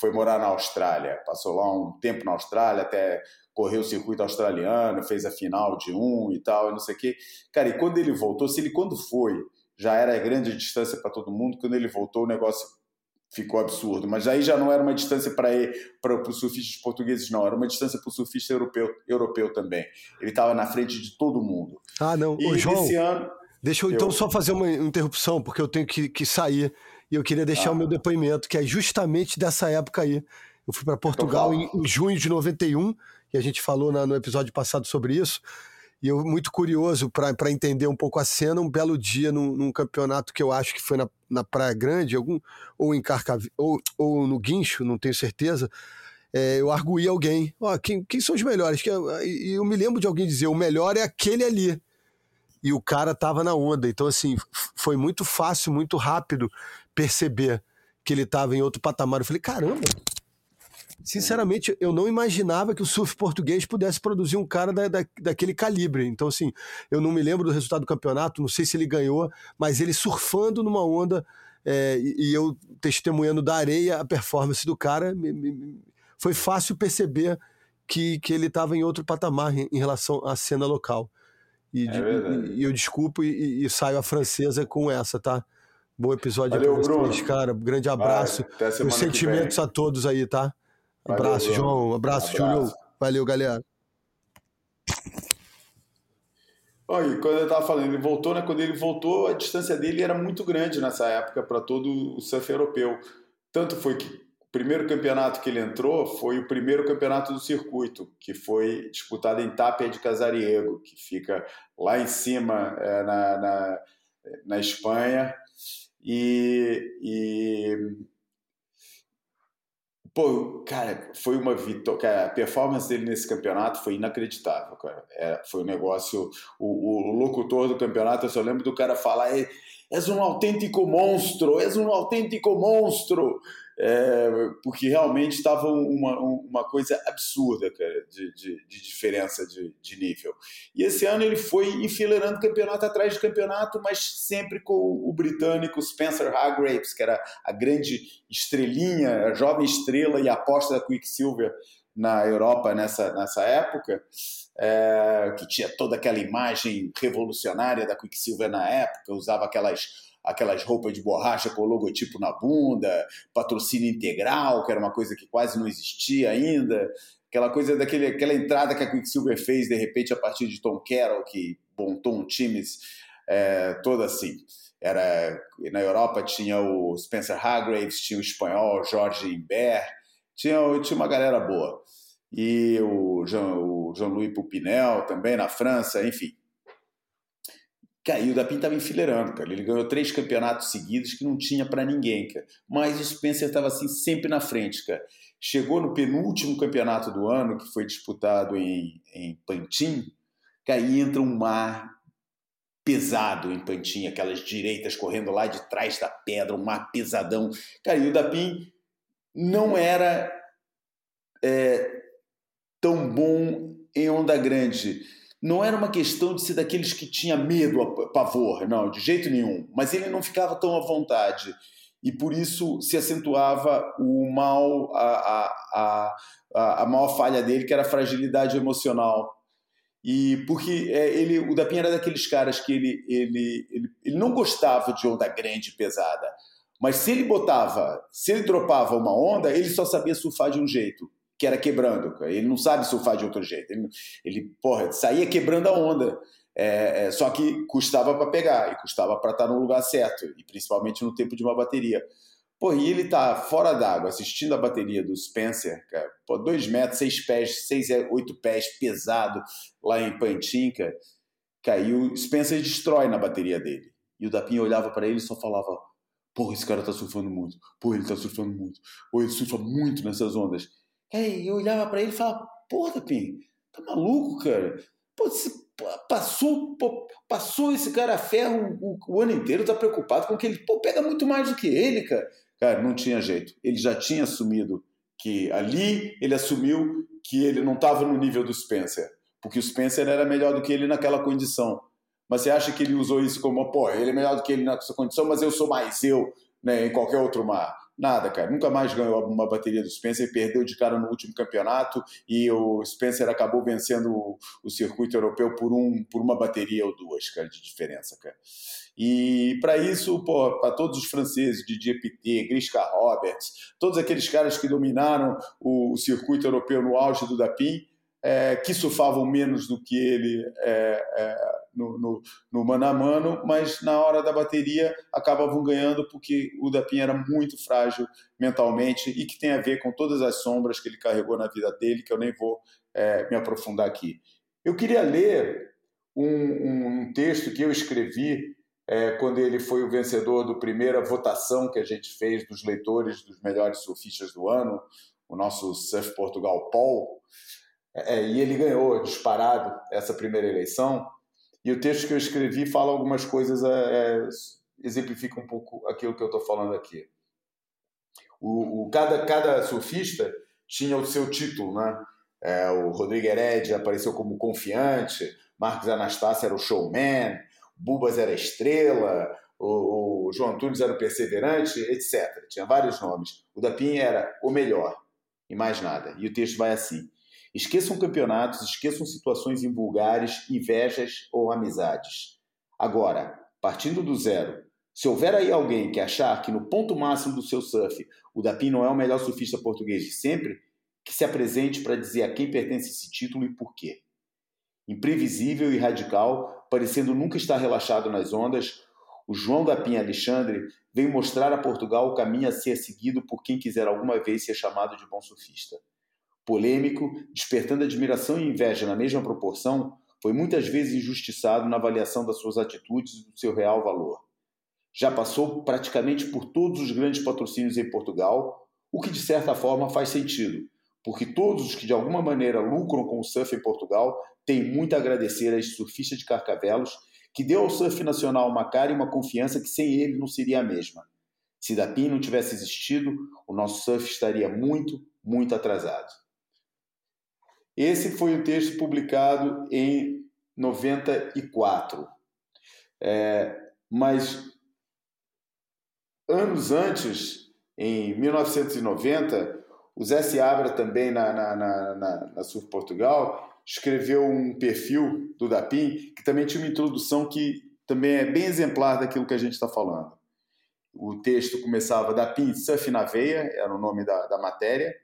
foi morar na Austrália. Passou lá um tempo na Austrália, até correu o circuito australiano, fez a final de um e tal, e não sei o quê. Cara, e quando ele voltou, se ele quando foi, já era grande distância para todo mundo, quando ele voltou o negócio ficou absurdo. Mas aí já não era uma distância para para os surfistas portugueses, não, era uma distância para o surfista europeu, europeu também. Ele estava na frente de todo mundo. Ah, não. E Ô, João, esse ano. Deixa eu, então, eu então só fazer uma interrupção, porque eu tenho que, que sair e eu queria deixar ah. o meu depoimento, que é justamente dessa época aí. Eu fui para Portugal então, em, em, junho de 91 e a gente falou na, no episódio passado sobre isso. E eu, muito curioso para entender um pouco a cena, um belo dia num, num, campeonato que eu acho que foi na, na Praia Grande, algum, ou em Carcav ou, ou no Guincho, não tenho certeza. É, eu arguí alguém, ó, quem, quem são os melhores? E eu, eu me lembro de alguém dizer, o melhor é aquele ali. E o cara tava na onda. Então, assim, foi muito fácil, muito rápido perceber que ele tava em outro patamar. Eu falei, caramba, Sinceramente, eu não imaginava que o surf português pudesse produzir um cara da, da, daquele calibre. Então, assim, eu não me lembro do resultado do campeonato, não sei se ele ganhou, mas ele surfando numa onda é, e, e, eu testemunhando da areia a performance do cara, me, me, foi fácil perceber que, que ele estava em outro patamar em, em, relação à cena local. E, é e, e eu desculpo e, saio a francesa com essa, tá? Bom episódio Valeu, pra vocês, cara. Grande abraço. Vai, Meus sentimentos a todos aí, tá? Abraço, Valeu, João. Abraço, abraço, Júlio. Valeu, galera. Olha, quando eu estava falando, ele voltou, né? Quando ele voltou, a distância dele era muito grande nessa época para todo o surf europeu. Tanto foi que o primeiro campeonato que ele entrou foi o primeiro campeonato do circuito, que foi disputado em Tapia de Casariego, que fica lá em cima é, na, na, na Espanha. E, e Pô, cara, foi uma vitória. A performance dele nesse campeonato foi inacreditável, cara. É, foi um negócio. O, o, locutor do campeonato, eu só lembro do cara falar: és um autêntico monstro, és um autêntico monstro é, porque realmente estava uma, uma coisa absurda, cara, de, de, de diferença de, de, nível. E esse ano ele foi enfileirando campeonato atrás de campeonato, mas sempre com o britânico Spencer Hargraves, que era a grande estrelinha, a jovem estrela e aposta da Quicksilver na Europa nessa, nessa época, é, que tinha toda aquela imagem revolucionária da Quicksilver na época, usava aquelas aquelas roupas de borracha com o logotipo na bunda, patrocínio integral, que era uma coisa que quase não existia ainda, aquela coisa daquele, aquela entrada que a Quicksilver fez de repente a partir de Tom Carroll, que montou um time é, todo assim. Era, na Europa tinha o Spencer Hargraves, tinha o espanhol Jorge Imbert, tinha, tinha uma galera boa. E o Jean-Louis Jean Pupinel também na França, enfim. Cara, e o Dapin estava enfileirando, cara. Ele ganhou três campeonatos seguidos que não tinha para ninguém, cara. Mas o Spencer estava assim sempre na frente, cara. Chegou no penúltimo campeonato do ano, que foi disputado em, em Pantin, cara, e entra um mar pesado em Pantin, aquelas direitas correndo lá de trás da pedra, um mar pesadão. Cara, e o Dapin não era é, tão bom em onda grande não era uma questão de ser daqueles que tinha medo, pavor, não, de jeito nenhum. Mas ele não ficava tão à vontade e por isso se acentuava o mal, a, a, a, a maior falha dele, que era a fragilidade emocional. E porque é, ele, o Dapinha era daqueles caras que ele, ele, ele, ele não gostava de onda grande e pesada. Mas se ele botava, se ele dropava uma onda, ele só sabia surfar de um jeito, que era quebrando. Ele não sabe surfar de outro jeito. Ele, ele porra, saía quebrando a onda. É, é, só que custava para pegar e custava para estar no lugar certo, e principalmente no tempo de uma bateria. Pô, e ele tá fora d'água assistindo a bateria do Spencer, cara, dois metros, seis pés, seis, oito pés, pesado, lá em Pantinca, caiu. Spencer destrói na bateria dele. E o Dapinha olhava para ele e só falava: Porra, esse cara tá surfando muito. Pô, ele tá surfando muito. Pô, ele surfa muito nessas ondas. Aí eu olhava para ele e falava: Porra, Dapinha, tá maluco, cara? Pô, passou, passou esse cara a ferro o, o, ano inteiro, tá preocupado com que ele pô, pega muito mais do que ele, cara. Cara, não tinha jeito. Ele já tinha assumido que ali ele assumiu que ele não estava no nível do Spencer, porque o Spencer era melhor do que ele naquela condição. Mas você acha que ele usou isso como, pô, ele é melhor do que ele nessa condição, mas eu sou mais eu né, em qualquer outro mar? Nada, cara. Nunca mais ganhou uma bateria do Spencer, perdeu de cara no último campeonato e o Spencer acabou vencendo o, o circuito europeu por, um, por uma bateria ou duas, cara, de diferença, cara. E para isso, para todos os franceses, de GPT, Grisca Roberts, todos aqueles caras que dominaram o, o circuito europeu no auge do Dapim, é, que surfavam menos do que ele é, é, no, no, no, mano a mano, mas na hora da bateria acabavam ganhando porque o Dapim era muito frágil mentalmente e que tem a ver com todas as sombras que ele carregou na vida dele, que eu nem vou é, me aprofundar aqui. Eu queria ler um, um texto que eu escrevi é, quando ele foi o vencedor da primeira votação que a gente fez dos leitores dos melhores surfistas do ano, o nosso Surf Portugal Paul, é, e ele ganhou disparado essa primeira eleição. E o texto que eu escrevi fala algumas coisas, é, é, exemplifica um pouco aquilo que eu estou falando aqui. O, o, cada, cada surfista tinha o seu título, né? É, o Rodrigo Hered apareceu como confiante, Marcos Anastácio era o showman, Bubas era estrela, o, o João Antunes era o perseverante, etc. Tinha vários nomes. O Dapim era o melhor, e mais nada. E o texto vai assim: Esqueçam campeonatos, esqueçam situações invulgares, invejas ou amizades. Agora, partindo do zero, se houver aí alguém que achar que no ponto máximo do seu surf o Dapim não é o melhor surfista português de sempre, que se apresente para dizer a quem pertence esse título e por quê. Imprevisível e radical, parecendo nunca estar relaxado nas ondas, o João Dapim Alexandre veio mostrar a Portugal o caminho a ser seguido por quem quiser alguma vez ser chamado de bom surfista polêmico, despertando admiração e inveja na mesma proporção, foi muitas vezes injustiçado na avaliação das suas atitudes e do seu real valor. Já passou praticamente por todos os grandes patrocínios em Portugal, o que de certa forma faz sentido, porque todos os que de alguma maneira lucram com o surf em Portugal têm muito a agradecer a este surfista de Carcavelos, que deu ao surf nacional uma cara e uma confiança que sem ele não seria a mesma. Se da PIN não tivesse existido, o nosso surf estaria muito, muito atrasado. Esse foi um texto publicado em 94. É, mas anos antes, em 1990, o Zé Seabra, também na, na, na, na, na Portugal, escreveu um perfil do Dapim que também tinha uma introdução que também é bem exemplar daquilo que a gente está falando. O texto começava Dapim Surf na Veia, era o nome da, da matéria,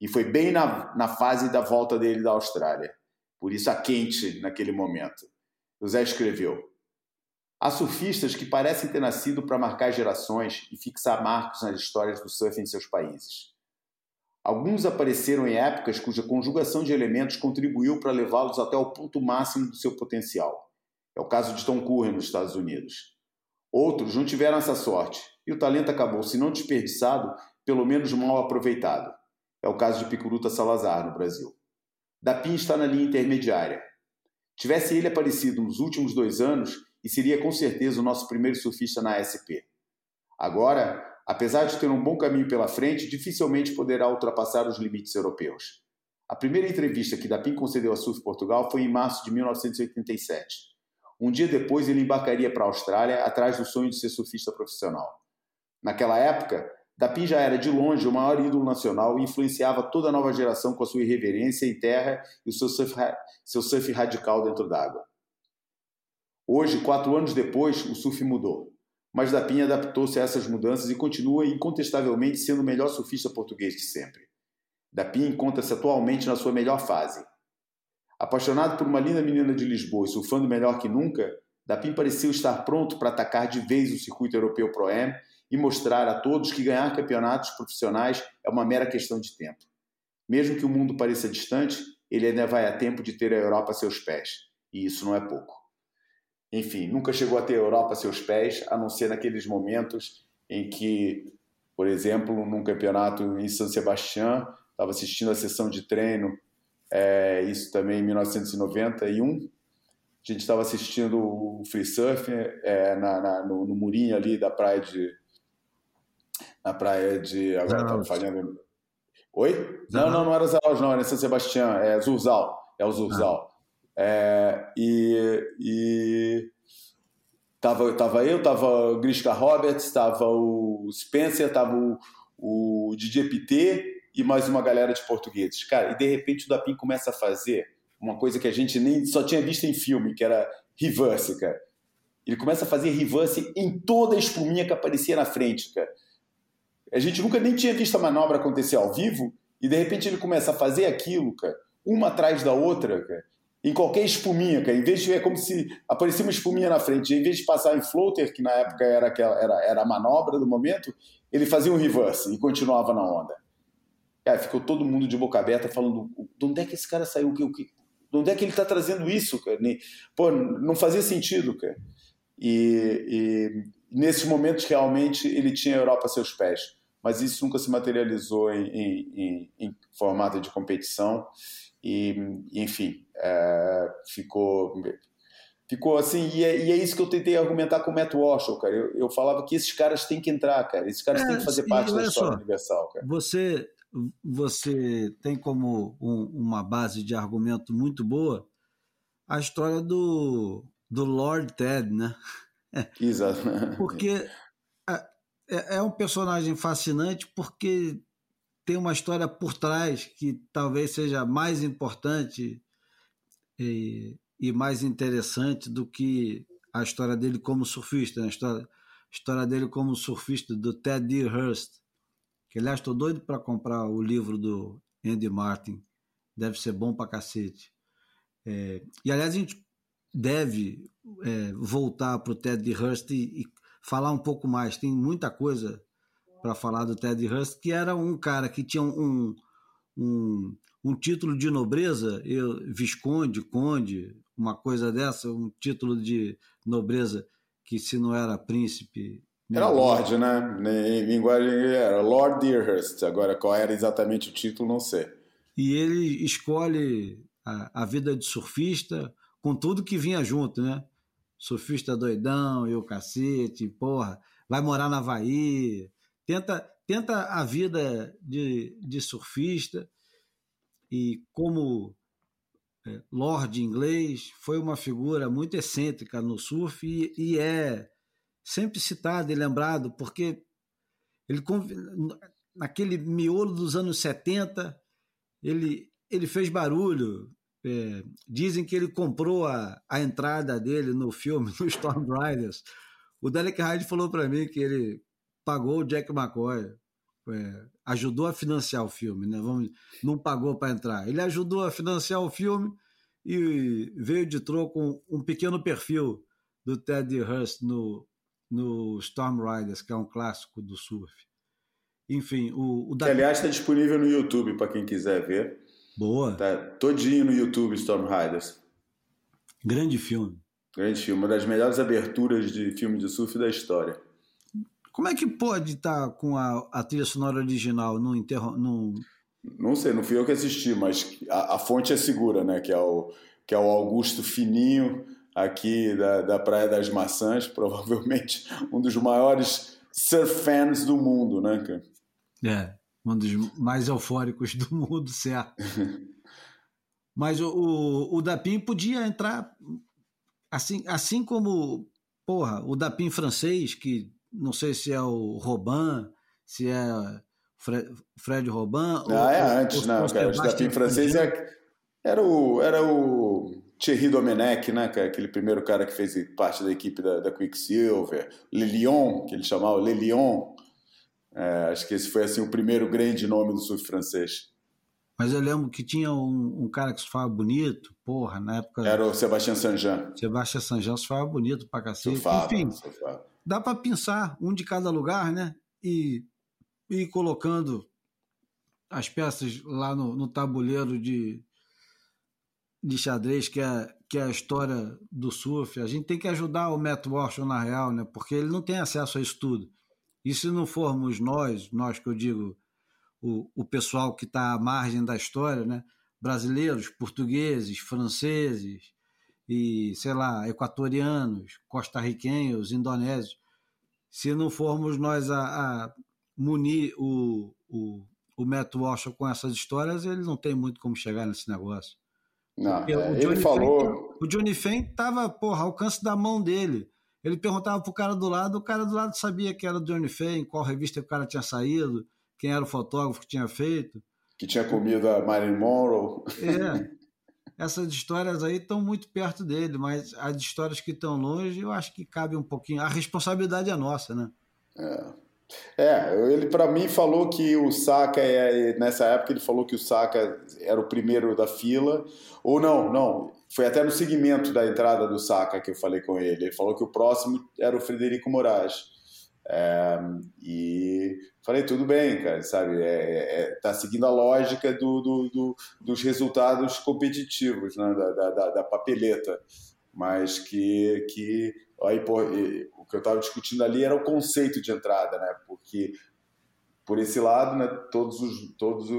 e foi bem na, na fase da volta dele da Austrália. Por isso a quente naquele momento. José escreveu: Há surfistas que parecem ter nascido para marcar gerações e fixar marcos nas histórias do surf em seus países. Alguns apareceram em épocas cuja conjugação de elementos contribuiu para levá-los até o ponto máximo do seu potencial. É o caso de Tom Curren nos Estados Unidos. Outros não tiveram essa sorte e o talento acabou, se não desperdiçado, pelo menos mal aproveitado. É o caso de Picuruta Salazar, no Brasil. Dapim está na linha intermediária. Tivesse ele aparecido nos últimos dois anos, e seria com certeza o nosso primeiro surfista na SP. Agora, apesar de ter um bom caminho pela frente, dificilmente poderá ultrapassar os limites europeus. A primeira entrevista que Dapim concedeu a Surf Portugal foi em março de 1987. Um dia depois, ele embarcaria para a Austrália atrás do sonho de ser surfista profissional. Naquela época, Dapim já era de longe o maior ídolo nacional e influenciava toda a nova geração com a sua irreverência em terra e o seu surf, seu surf radical dentro d'água. Hoje, quatro anos depois, o surf mudou. Mas Dapim adaptou-se a essas mudanças e continua incontestavelmente sendo o melhor surfista português de sempre. Dapim encontra-se atualmente na sua melhor fase. Apaixonado por uma linda menina de Lisboa e surfando melhor que nunca, Dapim pareceu estar pronto para atacar de vez o circuito europeu Pro-Am e mostrar a todos que ganhar campeonatos profissionais é uma mera questão de tempo. Mesmo que o mundo pareça distante, ele ainda vai a tempo de ter a Europa a seus pés, e isso não é pouco. Enfim, nunca chegou a ter a Europa a seus pés, a não ser naqueles momentos em que, por exemplo, num campeonato em São Sebastião, estava assistindo a sessão de treino, é, isso também em 1991, a gente estava assistindo o free surf é, na, na, no, no murinho ali da praia de na praia de. Agora estava falhando. Oi? Não, não, não era Zaros, não, era São Sebastião, é Zurzal. É o Zurzal. Ah. É, e, e tava, tava eu, tava o Grishka Roberts, tava o Spencer, tava o, o DJ PT e mais uma galera de portugueses. Cara, e de repente o Dapim começa a fazer uma coisa que a gente nem só tinha visto em filme, que era reverse, cara. Ele começa a fazer reverse em toda a espuminha que aparecia na frente, cara. A gente nunca nem tinha visto a manobra acontecer ao vivo e de repente ele começa a fazer aquilo, cara, uma atrás da outra, cara, em qualquer espuminha, cara. Em vez de é como se aparecia uma espuminha na frente, em vez de passar em floater, que na época era aquela era, era a manobra do momento, ele fazia um reverse e continuava na onda. Ficou todo mundo de boca aberta falando: de onde é que esse cara saiu? De onde é que ele está trazendo isso, cara? Pô, não fazia sentido, cara. E, e nesses momentos realmente ele tinha a Europa a seus pés mas isso nunca se materializou em, em, em formato de competição e, enfim, é, ficou ficou assim, e é, e é, isso que eu tentei argumentar com o Matt Walsh, cara. Eu, eu, falava que esses caras têm que entrar, cara. Esses caras é, têm que fazer parte da história só, universal, cara. Você, você tem como um, uma base de argumento muito boa a história do, do Lord Ted, né? Exato. Porque é, é um personagem fascinante porque tem uma história por trás que talvez seja mais importante e, e mais interessante do que a história dele como surfista, né? a história, história dele como surfista do Ted Dearhurst, que aliás estou doido para comprar o livro do Andy Martin, deve ser bom para cacete. É, e aliás a gente deve é, voltar para o Ted Dearhurst e, e falar um pouco mais. Tem muita coisa para falar do Ted Hurst, que era um cara que tinha um, um, um título de nobreza, eu, Visconde, Conde, uma coisa dessa, um título de nobreza que se não era príncipe. Era Lord, né? Em linguagem era Lord Deerhurst. Agora, qual era exatamente o título, não sei. E ele escolhe a, a vida de surfista com tudo que vinha junto, né? Surfista doidão e o cacete, porra, vai morar na Havaí, tenta, tenta a vida de, de surfista. E como é, Lord inglês foi uma figura muito excêntrica no surf e, e é sempre citado e lembrado porque ele naquele miolo dos anos 70 ele ele fez barulho é, dizem que ele comprou a, a entrada dele no filme, no Storm Riders. O Derek Hyde falou para mim que ele pagou o Jack McCoy, é, ajudou a financiar o filme, né? Vamos, não pagou para entrar. Ele ajudou a financiar o filme e veio de troco um, um pequeno perfil do Ted Hurst no, no Storm Riders, que é um clássico do surf. Enfim, o, o aliás está disponível no YouTube para quem quiser ver. Boa. Tá todinho no YouTube Storm Riders. Grande filme. Grande filme, uma das melhores aberturas de filme de surf da história. Como é que pode estar tá com a, a trilha sonora original no interro... no Não sei, não fui eu que assisti, mas a, a, fonte é segura, né? Que é o, que é o Augusto Fininho, aqui da, da Praia das Maçãs, provavelmente um dos maiores surf fans do mundo, né, É um dos mais eufóricos do mundo, certo? Mas o, o, o Dapim podia entrar assim, assim como, porra, o Dapim francês, que não sei se é o Robin, se é Fred, Fred Robin. Não, ou, é antes, não, cara. O Dapim francês é, era o, era o Thierry Domenech, né, cara? Aquele primeiro cara que fez parte da equipe da, da Quicksilver. Le que ele chamava Le Lion. É, acho que esse foi assim o primeiro grande nome do surf francês. Mas eu lembro que tinha um, um cara que surfava bonito, porra, na época. Era o Sebastião Sanjan. Sebastião Sanjan surfava bonito pra cacete. Surfava, Enfim, surfava. dá pra pensar um de cada lugar, né? E ir colocando as peças lá no, no tabuleiro de, de xadrez, que é, que é a história do surf. A gente tem que ajudar o Matt Walsh na real, né? Porque ele não tem acesso a isso tudo. E se não formos nós, nós que eu digo o, o pessoal que está à margem da história, né? brasileiros, portugueses, franceses e, sei lá, equatorianos, costarriquenhos, indonésios, se não formos nós a, a munir o, o, o Matt Walsh com essas histórias, ele não tem muito como chegar nesse negócio. Não, é, o ele falou. o Johnny Fane estava, porra, ao alcance da mão dele. Ele perguntava pro cara do lado, o cara do lado sabia que era o Johnny Fane, qual revista o cara tinha saído, quem era o fotógrafo que tinha feito. Que tinha comido a Marilyn Monroe. É. Essas histórias aí estão muito perto dele, mas as histórias que estão longe, eu acho que cabe um pouquinho. A responsabilidade é nossa, né? É. É, ele para mim falou que o Saka, é, nessa época, ele falou que o Saka era o primeiro da fila, ou não, não, foi até no segmento da entrada do Saka que eu falei com ele. Ele falou que o próximo era o Frederico Moraes. É, e falei, tudo bem, cara, sabe? É, é, tá seguindo a lógica do, do, do dos resultados competitivos, né? da, da, da, papeleta. Mas que, que aí, pô, o que eu estava discutindo ali era o conceito de entrada, né? Porque por esse lado, né, todos os, todos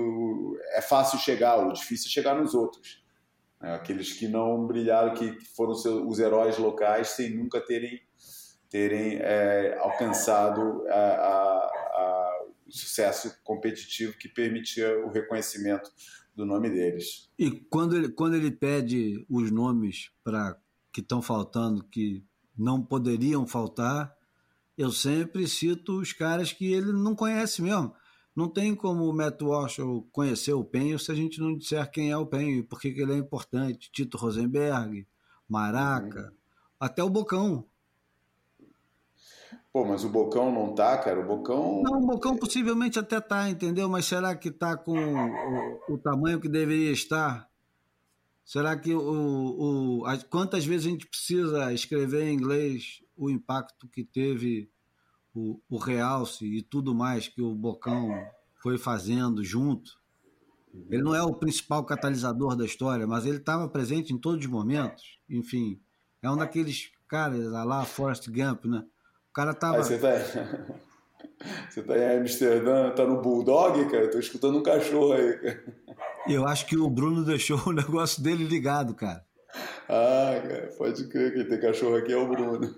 é fácil chegar, o difícil é chegar nos outros. Né? Aqueles que não brilharam, que foram os heróis locais sem nunca terem terem é, alcançado a, a, a, o sucesso competitivo que permitia o reconhecimento do nome deles. E quando ele, quando ele pede os nomes para que estão faltando, que não poderiam faltar, eu sempre cito os caras que ele não conhece mesmo. Não tem como o Matt Walsh conhecer o Penho se a gente não disser quem é o Penho e por que ele é importante. Tito Rosenberg, Maraca, uhum. até o Bocão. Pô, mas o Bocão não tá, cara? O Bocão. Não, o Bocão possivelmente até tá, entendeu? Mas será que tá com o, o tamanho que deveria estar? Será que o, o, a, quantas vezes a gente precisa escrever em inglês o impacto que teve o, o realce e tudo mais que o Bocão foi fazendo junto? Ele não é o principal catalisador da história, mas ele estava presente em todos os momentos. Enfim, é um daqueles caras lá, Forrest Gump, né? cara tava. Aí você tá. Você tá em Amsterdã, tá no Bulldog, cara? Tô escutando um cachorro aí, cara. Eu acho que o Bruno deixou o negócio dele ligado, cara. Ah, cara, pode crer que tem cachorro aqui é o Bruno.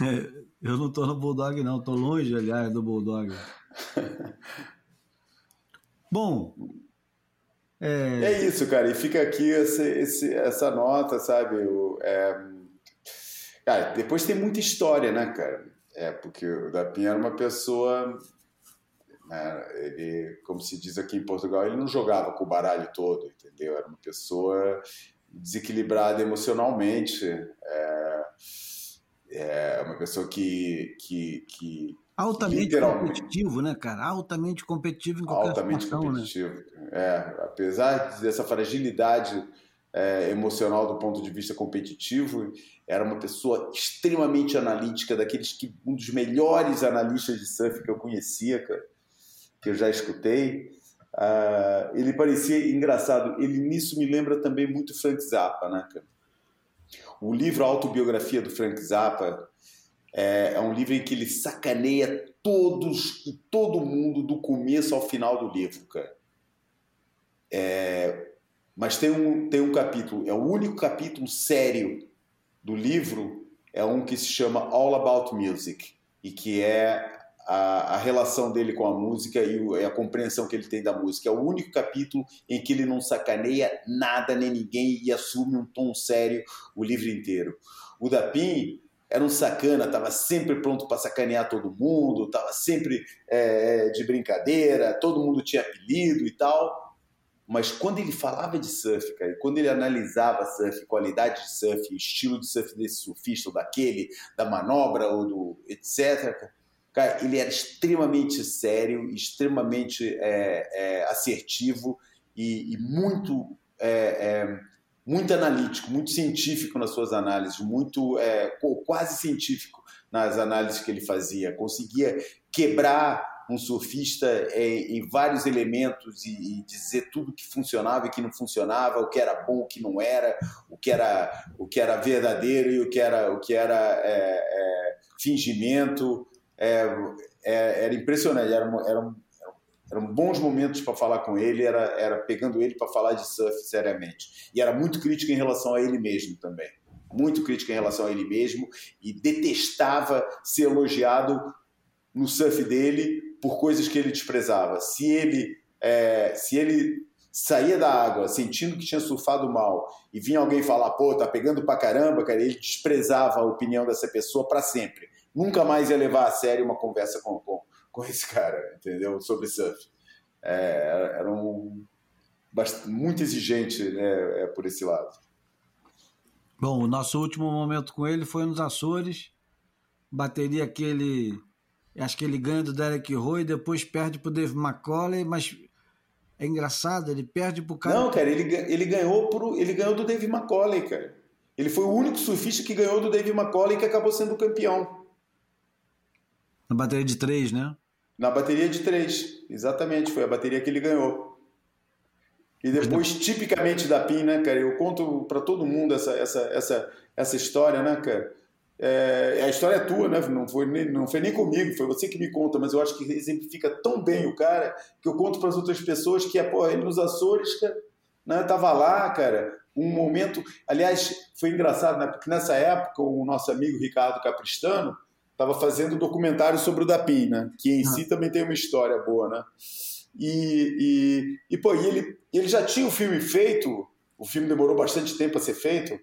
eu não tô no Bulldog, não, tô longe, aliás, do Bulldog. Bom. É... é... isso, cara, e fica aqui esse, esse, essa nota, sabe? O, é... Cara, depois tem muita história, né, cara? É, porque o Dapim era uma pessoa. Né, ele, como se diz aqui em Portugal, ele não jogava com o baralho todo, entendeu? Era uma pessoa desequilibrada emocionalmente. É, é uma pessoa que. que, que Altamente competitivo, né, cara? Altamente competitivo em qualquer Altamente situação, né? competitivo. Né? É, apesar dessa fragilidade é, emocional do ponto de vista competitivo, era uma pessoa extremamente analítica, daqueles que um dos melhores analistas de surf que eu conhecia, cara, que eu já escutei. Uh, ele parecia engraçado. Ele nisso me lembra também muito Frank Zappa, né? O livro Autobiografia do Frank Zappa é, é um livro em que ele sacaneia todos, todo mundo do começo ao final do livro, cara. É, mas tem um, tem um capítulo, é o único capítulo sério do livro, é um que se chama All About Music, e que é a, a, relação dele com a música e, o, e, a compreensão que ele tem da música. É o único capítulo em que ele não sacaneia nada nem ninguém e assume um tom sério o livro inteiro. O Dapim era um sacana, estava sempre pronto para sacanear todo mundo, estava sempre é, de brincadeira, todo mundo tinha apelido e tal. Mas quando ele falava de surf, cara, quando ele analisava surf, qualidade de surf, estilo de surf desse surfista ou daquele, da manobra ou do etc., cara, ele era extremamente sério, extremamente é, é, assertivo e, e muito é, é muito analítico, muito científico nas suas análises, muito é, quase científico nas análises que ele fazia. Conseguia quebrar um surfista em vários elementos e, dizer tudo que funcionava e que não funcionava, o que era bom, o que não era, o que era, o que era verdadeiro e o que era, o que era é, fingimento. É, é, era impressionante, era, era, eram bons momentos para falar com ele, era, era pegando ele para falar de surf seriamente. E era muito crítico em relação a ele mesmo também. Muito crítico em relação a ele mesmo e detestava ser elogiado no surf dele por coisas que ele desprezava. Se ele, é, se ele saía da água sentindo que tinha surfado mal e vinha alguém falar, pô, tá pegando pra caramba, cara, ele desprezava a opinião dessa pessoa para sempre. Nunca mais ia levar a sério uma conversa com, com, com esse cara, entendeu? Sobre surf. É, era um, muito exigente né, é, por esse lado. Bom, o nosso último momento com ele foi nos Açores. Bateria aquele Acho que ele ganha do Derek Roy, depois perde pro Dave McCauley, mas é engraçado, ele perde pro cara. Não, cara, ele, ele, ganhou, pro, ele ganhou do Dave McCauley, cara. Ele foi o único surfista que ganhou do Dave McCauley que acabou sendo campeão. Na bateria de três, né? Na bateria de três, exatamente, foi a bateria que ele ganhou. E depois, tipicamente da PIN, né, cara? Eu conto para todo mundo essa, essa, essa, essa história, né, cara? É, a história é tua, né? Não foi, nem, não foi nem comigo, foi você que me conta, mas eu acho que exemplifica tão bem o cara que eu conto para as outras pessoas que é, pô, ele nos Açores, cara, né? Tava lá, cara, um momento. Aliás, foi engraçado, né? Porque nessa época o nosso amigo Ricardo Capristano estava fazendo um documentário sobre o Dapim, né? Que em si também tem uma história boa, né? E, e, e pô, e ele, ele já tinha o filme feito, o filme demorou bastante tempo a ser feito.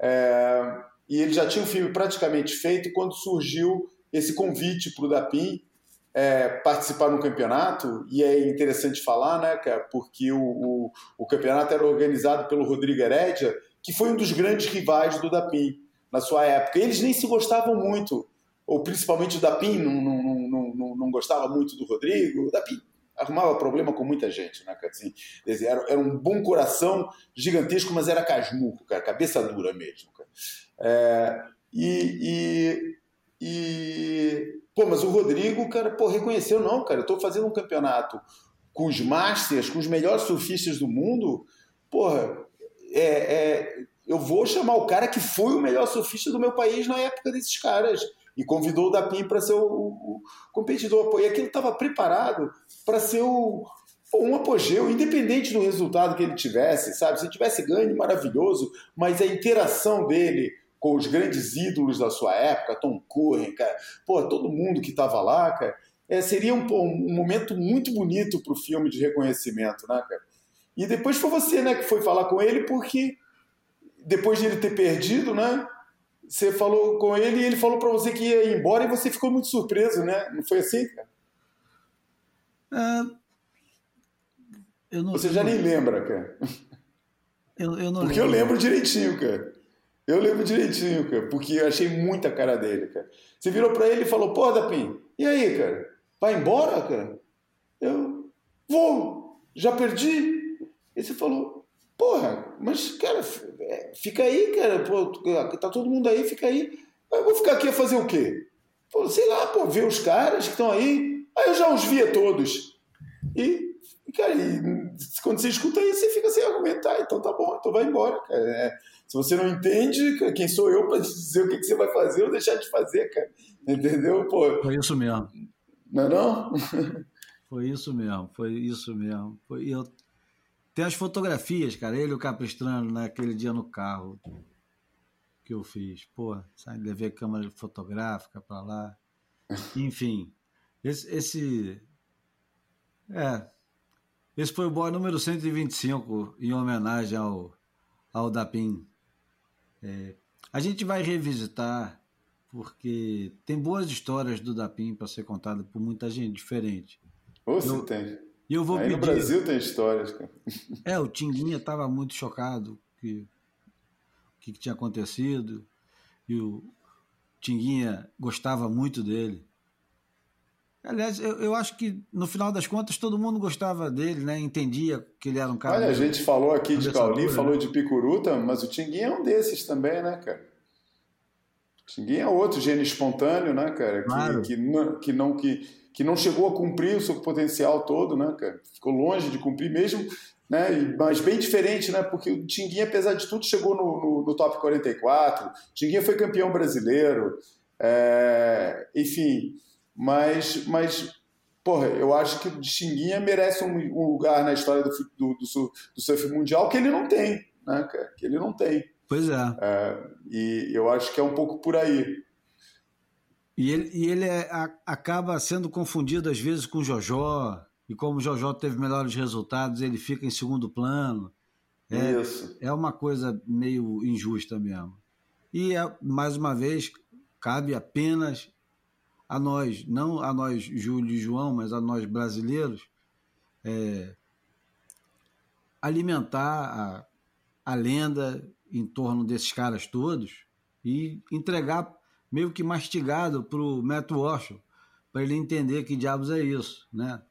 É, e ele já tinha o filme praticamente feito quando surgiu esse convite para o Dapim é, participar no campeonato, e é interessante falar, né, cara, porque o, o, o, campeonato era organizado pelo Rodrigo Herédia, que foi um dos grandes rivais do Dapim na sua época. Eles nem se gostavam muito, ou principalmente o Dapim não, não, não, não, gostava muito do Rodrigo. O Dapim arrumava problema com muita gente, né, cara? Assim, era, era um bom coração gigantesco, mas era casmurro, cara, cabeça dura mesmo, cara. É, e, e, e, Pô, mas o Rodrigo, cara, pô, reconheceu, não, cara, eu tô fazendo um campeonato com os Masters, com os melhores surfistas do mundo, porra, é, é, eu vou chamar o cara que foi o melhor surfista do meu país na época desses caras. E convidou o Dapim para ser o, o, competidor. E aquilo estava preparado para ser o, um apogeu, independente do resultado que ele tivesse, sabe? Se tivesse ganho, maravilhoso, mas a interação dele com os grandes ídolos da sua época, Tom Curren, cara, pô, todo mundo que estava lá, cara, é, seria um, um, momento muito bonito para o filme de reconhecimento, né, cara? E depois foi você, né, que foi falar com ele, porque depois de ele ter perdido, né, você falou com ele e ele falou para você que ia embora e você ficou muito surpreso, né? Não foi assim, cara? É, não, você já nem lembra, cara. Eu, eu não Porque lembro. eu lembro direitinho, cara. Eu lembro direitinho, cara, porque eu achei muita cara dele, cara. Você virou para ele e falou, pô, Dapim, e aí, cara? Vai embora, cara? Eu vou, já perdi. E você falou, porra, mas, cara, fica aí, cara, pô, tá todo mundo aí, fica aí. Eu vou ficar aqui a fazer o quê? Pô, sei lá, pô, ver os caras que estão aí. Aí eu já os via todos. E, cara, e, quando você escuta isso, você fica sem argumentar. Então tá bom, então vai embora, cara. É, se você não entende, quem sou eu para dizer o que, que, você vai fazer ou deixar de fazer, cara? Entendeu? Pô, foi isso mesmo. Não é não? foi isso mesmo, foi isso mesmo. Foi, eu... Tem as fotografias, cara, ele e o Capistrano naquele dia no carro que eu fiz. Pô, sabe, levei câmera fotográfica para lá. Enfim, Esse, esse. É. Esse foi o boy número 125, em homenagem ao, ao Dapim. É, a gente vai revisitar, porque tem boas histórias do Dapim para ser contada por muita gente diferente. Ou se tem. E eu vou Aí pedir... no Brasil tem histórias, cara. É, o Tinguinha estava muito chocado que o que, que tinha acontecido. E o Tinguinha gostava muito dele. Aliás, eu, eu acho que no final das contas todo mundo gostava dele, né? Entendia que ele era um cara. Olha, a gente falou aqui de Cauli, né? falou de Picuruta, mas o Tinguinha é um desses também, né, cara? O Tinguinha é outro gênio espontâneo, né, cara? Que, Claro. que, não, que, não, que, que não chegou a cumprir o seu potencial todo, né, cara? Ficou longe de cumprir mesmo, né? Mas bem diferente, né? Porque o Tinguinha, apesar de tudo, chegou no, no, no top 44. O Tinguinha foi campeão brasileiro. é, enfim, mas, mas porra, eu acho que o Tinguinha merece um, um lugar na história do, do, do, do surf mundial que ele não tem, né, cara? Que ele não tem. Pois é. É, e eu acho que é um pouco por aí. E ele, e ele é- a- acaba sendo confundido às vezes com o Jojó. E como o Jojó teve melhores resultados, ele fica em segundo plano. É, Isso. é uma coisa meio injusta mesmo. E, é, mais uma vez, cabe apenas a nós, não a nós, Júlio e João, mas a nós brasileiros, é, alimentar a, a lenda em torno desses caras todos e entregar meio que mastigado para o Matt Walsh, para ele entender que diabos é isso, né?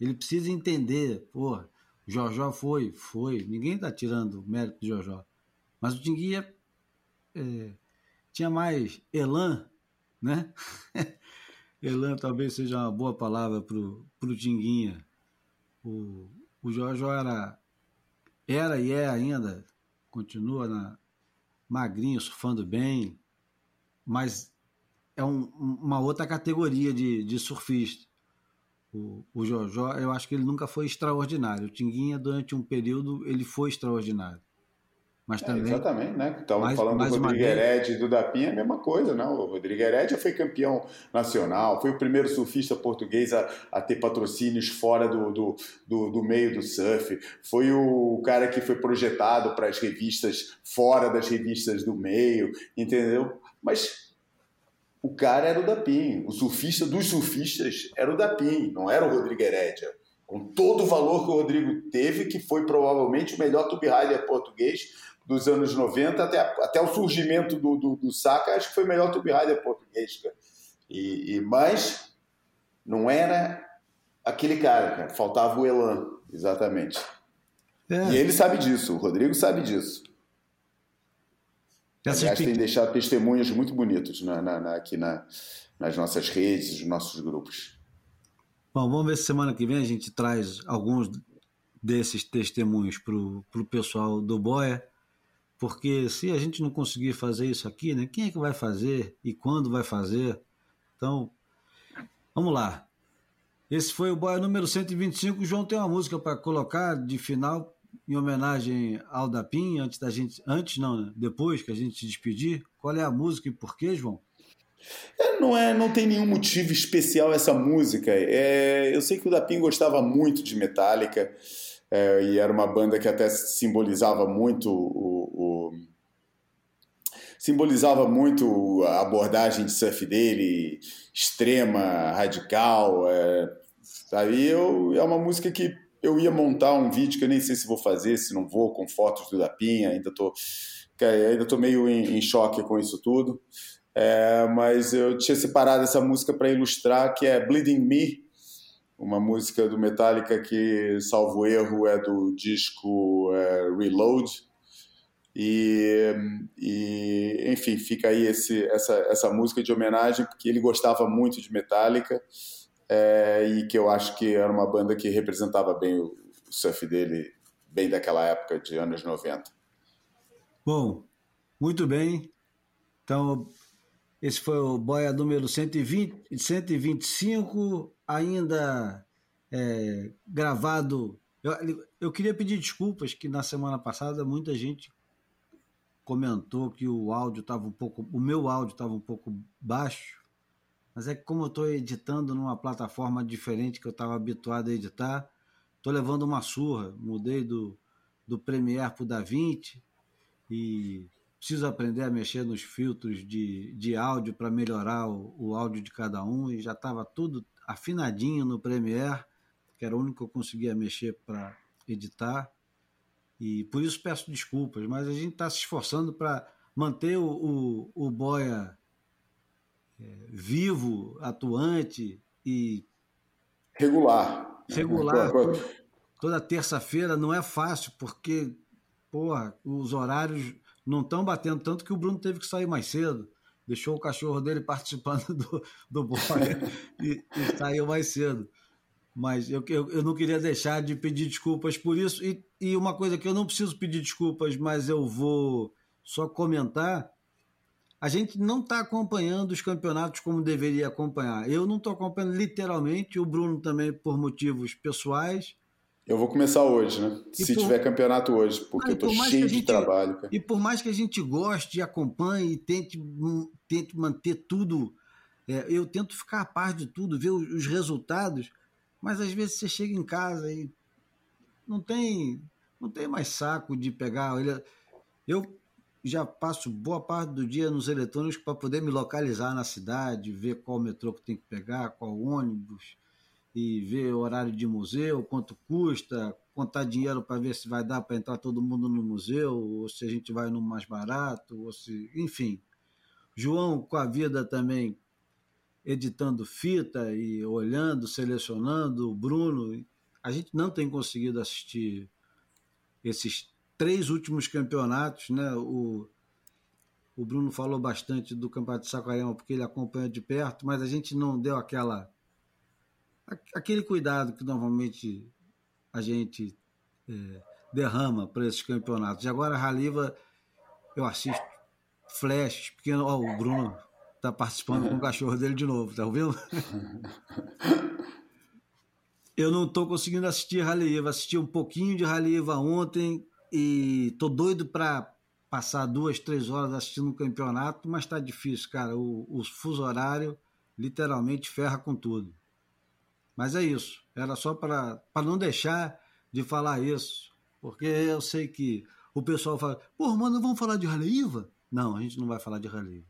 Ele precisa entender, o Jojó foi, foi, ninguém está tirando o mérito do Jojó, mas o Tinguia é, tinha mais elan, né? elan talvez seja uma boa palavra para o Tinguinha. O, o Jojó era, era e é ainda, continua na, magrinho, surfando bem, mas é um- uma outra categoria de, de surfista. O, o Jojó, eu acho que ele nunca foi extraordinário. O Tinguinha, durante um período, ele foi extraordinário. Mas É, também. exatamente, né? Estavam mais- falando mais do Rodrigo vez. Heredia e do Dapinha, a mesma coisa, não? O Rodrigo Heredia foi campeão nacional, foi o primeiro surfista português a, a ter patrocínios fora do, do, do, do meio do surf, foi o cara que foi projetado para as revistas fora das revistas do meio, entendeu? Mas o cara era o Dapim, o surfista dos surfistas era o Dapim, não era o Rodrigo Heredia. Com todo o valor que o Rodrigo teve, que foi provavelmente o melhor tube rider português dos anos 90 até, até o surgimento do, do, do Saka, acho que foi o melhor tube rider português, cara. E, e, mas não era aquele cara, cara. Faltava o Elan, exatamente. É, E ele sabe disso, o Rodrigo sabe disso. Essas Aliás, tem deixado testemunhos muito bonitos na, na- na- aqui na- nas nossas redes, nos nossos grupos. Bom, vamos ver se semana que vem a gente traz alguns desses testemunhos para o pessoal do Boia, porque se a gente não conseguir fazer isso aqui, né, quem é que vai fazer e quando vai fazer? Então, vamos lá. Esse foi o Boia número 125. O João tem uma música para colocar de final em homenagem ao Dapim, antes da gente. Antes não, né? Depois que a gente se despedir. Qual é a música e por quê, João? É, não, é, não tem nenhum motivo especial essa música. É, eu sei que o Dapim gostava muito de Metallica é, e era uma banda que até simbolizava muito o, o- simbolizava muito a abordagem de surf dele, extrema, radical. É, aí eu, é uma música que eu ia montar um vídeo que eu nem sei se vou fazer, se não vou, com fotos do Dapim. Ainda tô, ainda tô meio em, em choque com isso tudo. É, mas eu tinha separado essa música para ilustrar, que é Bleeding Me, uma música do Metallica que, salvo erro, é do disco é, Reload. E, e, enfim, fica aí esse, essa, essa música de homenagem, porque ele gostava muito de Metallica é, e que eu acho que era uma banda que representava bem o, o surf dele, bem daquela época de anos 90. Bom, muito bem. Então, esse foi o Boia número 120, 125, ainda é, gravado. Eu, eu queria pedir desculpas que na semana passada muita gente comentou que o áudio estava um pouco, o meu áudio estava um pouco baixo mas é que como eu estou editando numa plataforma diferente que eu estava habituado a editar, estou levando uma surra. Mudei do, do Premiere para o DaVinci e preciso aprender a mexer nos filtros de, de áudio para melhorar o, o, áudio de cada um e já estava tudo afinadinho no Premiere, que era o único que eu conseguia mexer para editar. E por isso peço desculpas, mas a gente está se esforçando para manter o, o, o Boia vivo, atuante e. Regular. Regular. Toda, toda terça-feira não é fácil, porque, porra, os horários não estão batendo, tanto que o Bruno teve que sair mais cedo. Deixou o cachorro dele participando do, do e, e saiu mais cedo mas eu, eu, eu, não queria deixar de pedir desculpas por isso. E, e uma coisa que eu não preciso pedir desculpas, mas eu vou só comentar: a gente não está acompanhando os campeonatos como deveria acompanhar. Eu não estou acompanhando literalmente, o Bruno também por motivos pessoais. Eu vou começar hoje, né? E Se por... tiver campeonato hoje, porque ah, eu estou cheio gente... de trabalho. Cara. E por mais que a gente goste, acompanhe e tente, tente manter tudo, é, eu tento ficar a par de tudo, ver os resultados mas às vezes você chega em casa e não tem, não tem mais saco de pegar. Eu já passo boa parte do dia nos eletrônicos para poder me localizar na cidade, ver qual metrô que tem que pegar, qual ônibus, e ver o horário de museu, quanto custa, contar dinheiro para ver se vai dar para entrar todo mundo no museu, ou se a gente vai no mais barato, ou se, enfim. João com a vida também editando fita e olhando, selecionando, o Bruno. A gente não tem conseguido assistir esses três últimos campeonatos, né? O, o Bruno falou bastante do Campeonato de Saquarema porque ele acompanha de perto, mas a gente não deu aquela aquele cuidado que normalmente a gente é, derrama para esses campeonatos. E agora a Raliva eu assisto flashes, porque ó, o Bruno tá participando com o cachorro dele de novo, tá ouvindo? Eu não tô conseguindo assistir Rally Eva, assisti um pouquinho de Rally Eva ontem e tô doido para passar duas, três horas assistindo um campeonato, mas tá difícil, cara. O, o fuso horário literalmente ferra com tudo. Mas é isso. Era só para não deixar de falar isso, porque eu sei que o pessoal fala, pô, mano, vamos falar de Rally Iva? Não, a gente não vai falar de Rally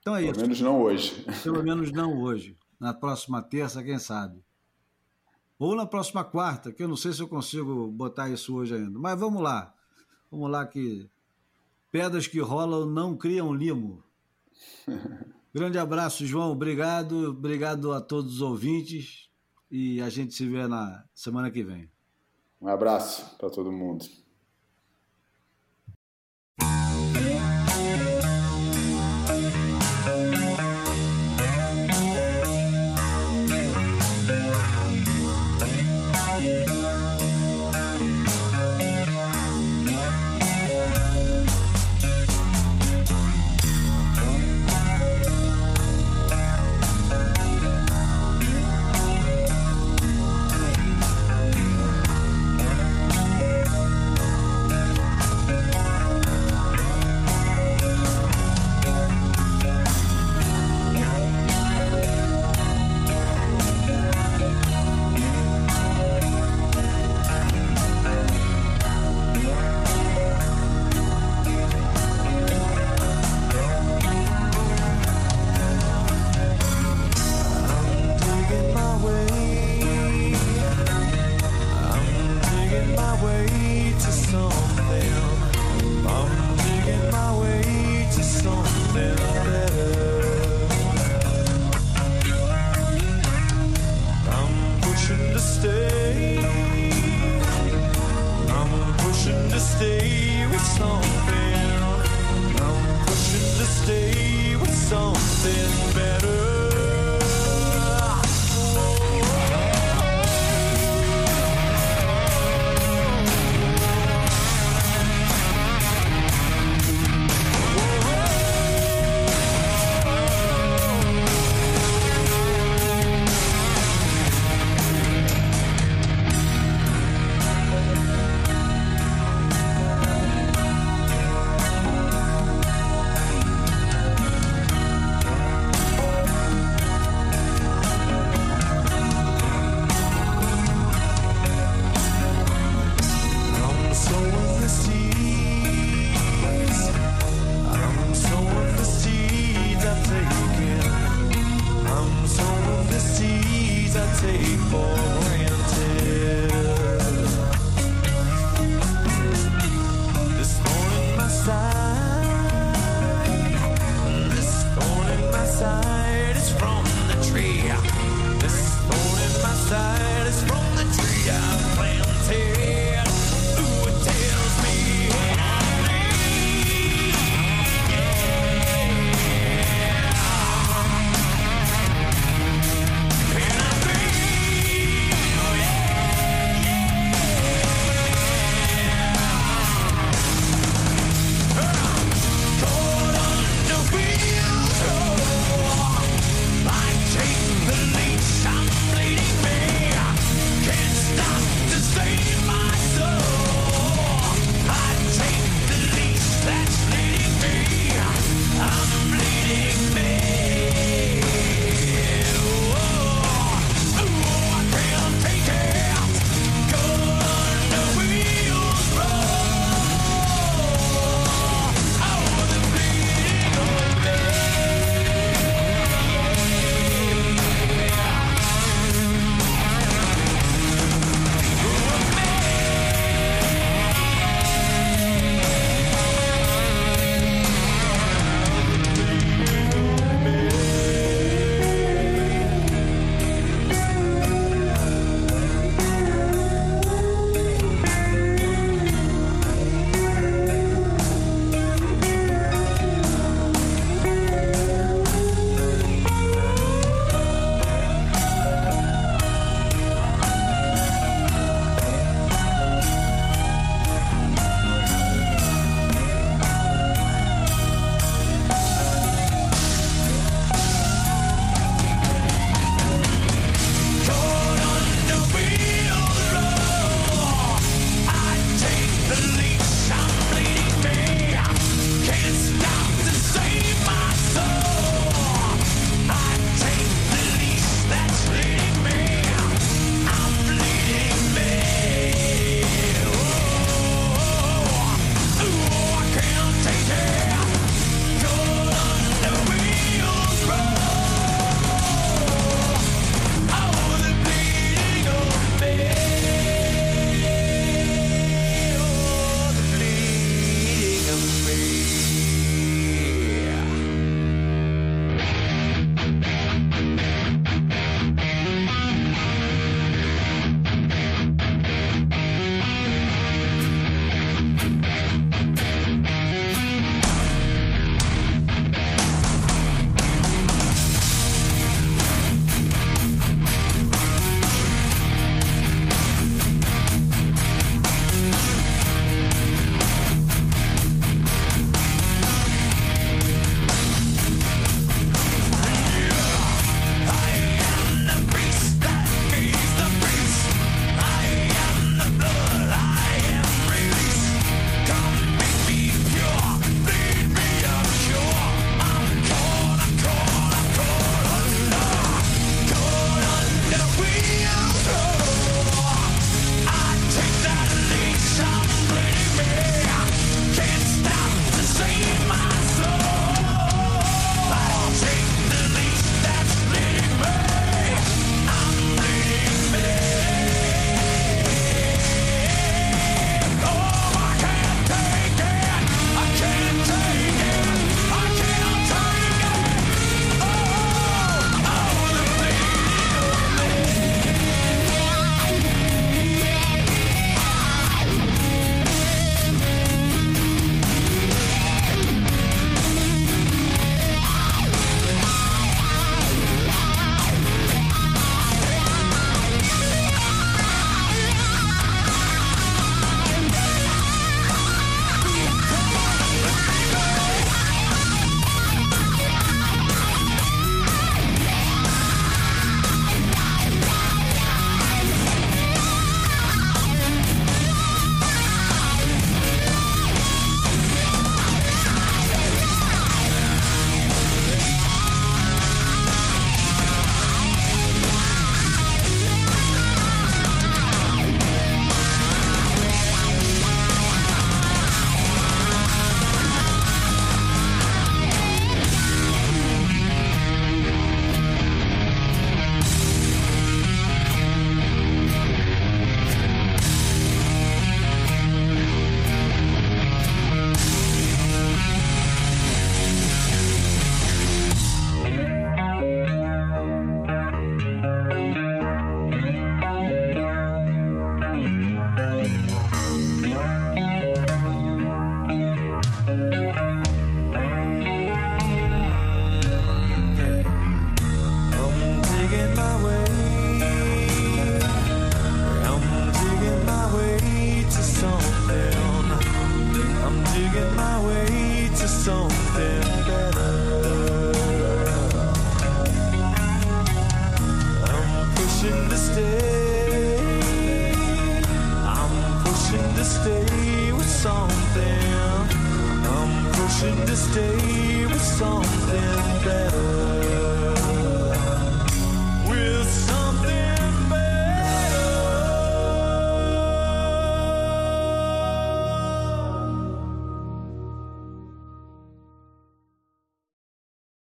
então é Pelo isso. Pelo menos não hoje. Pelo menos não hoje. Na próxima terça, quem sabe. Ou na próxima quarta, que eu não sei se eu consigo botar isso hoje ainda. Mas vamos lá. Vamos lá que pedras que rolam não criam limo. Grande abraço, João. Obrigado. Obrigado a todos os ouvintes. E a gente se vê na semana que vem. Um abraço para todo mundo.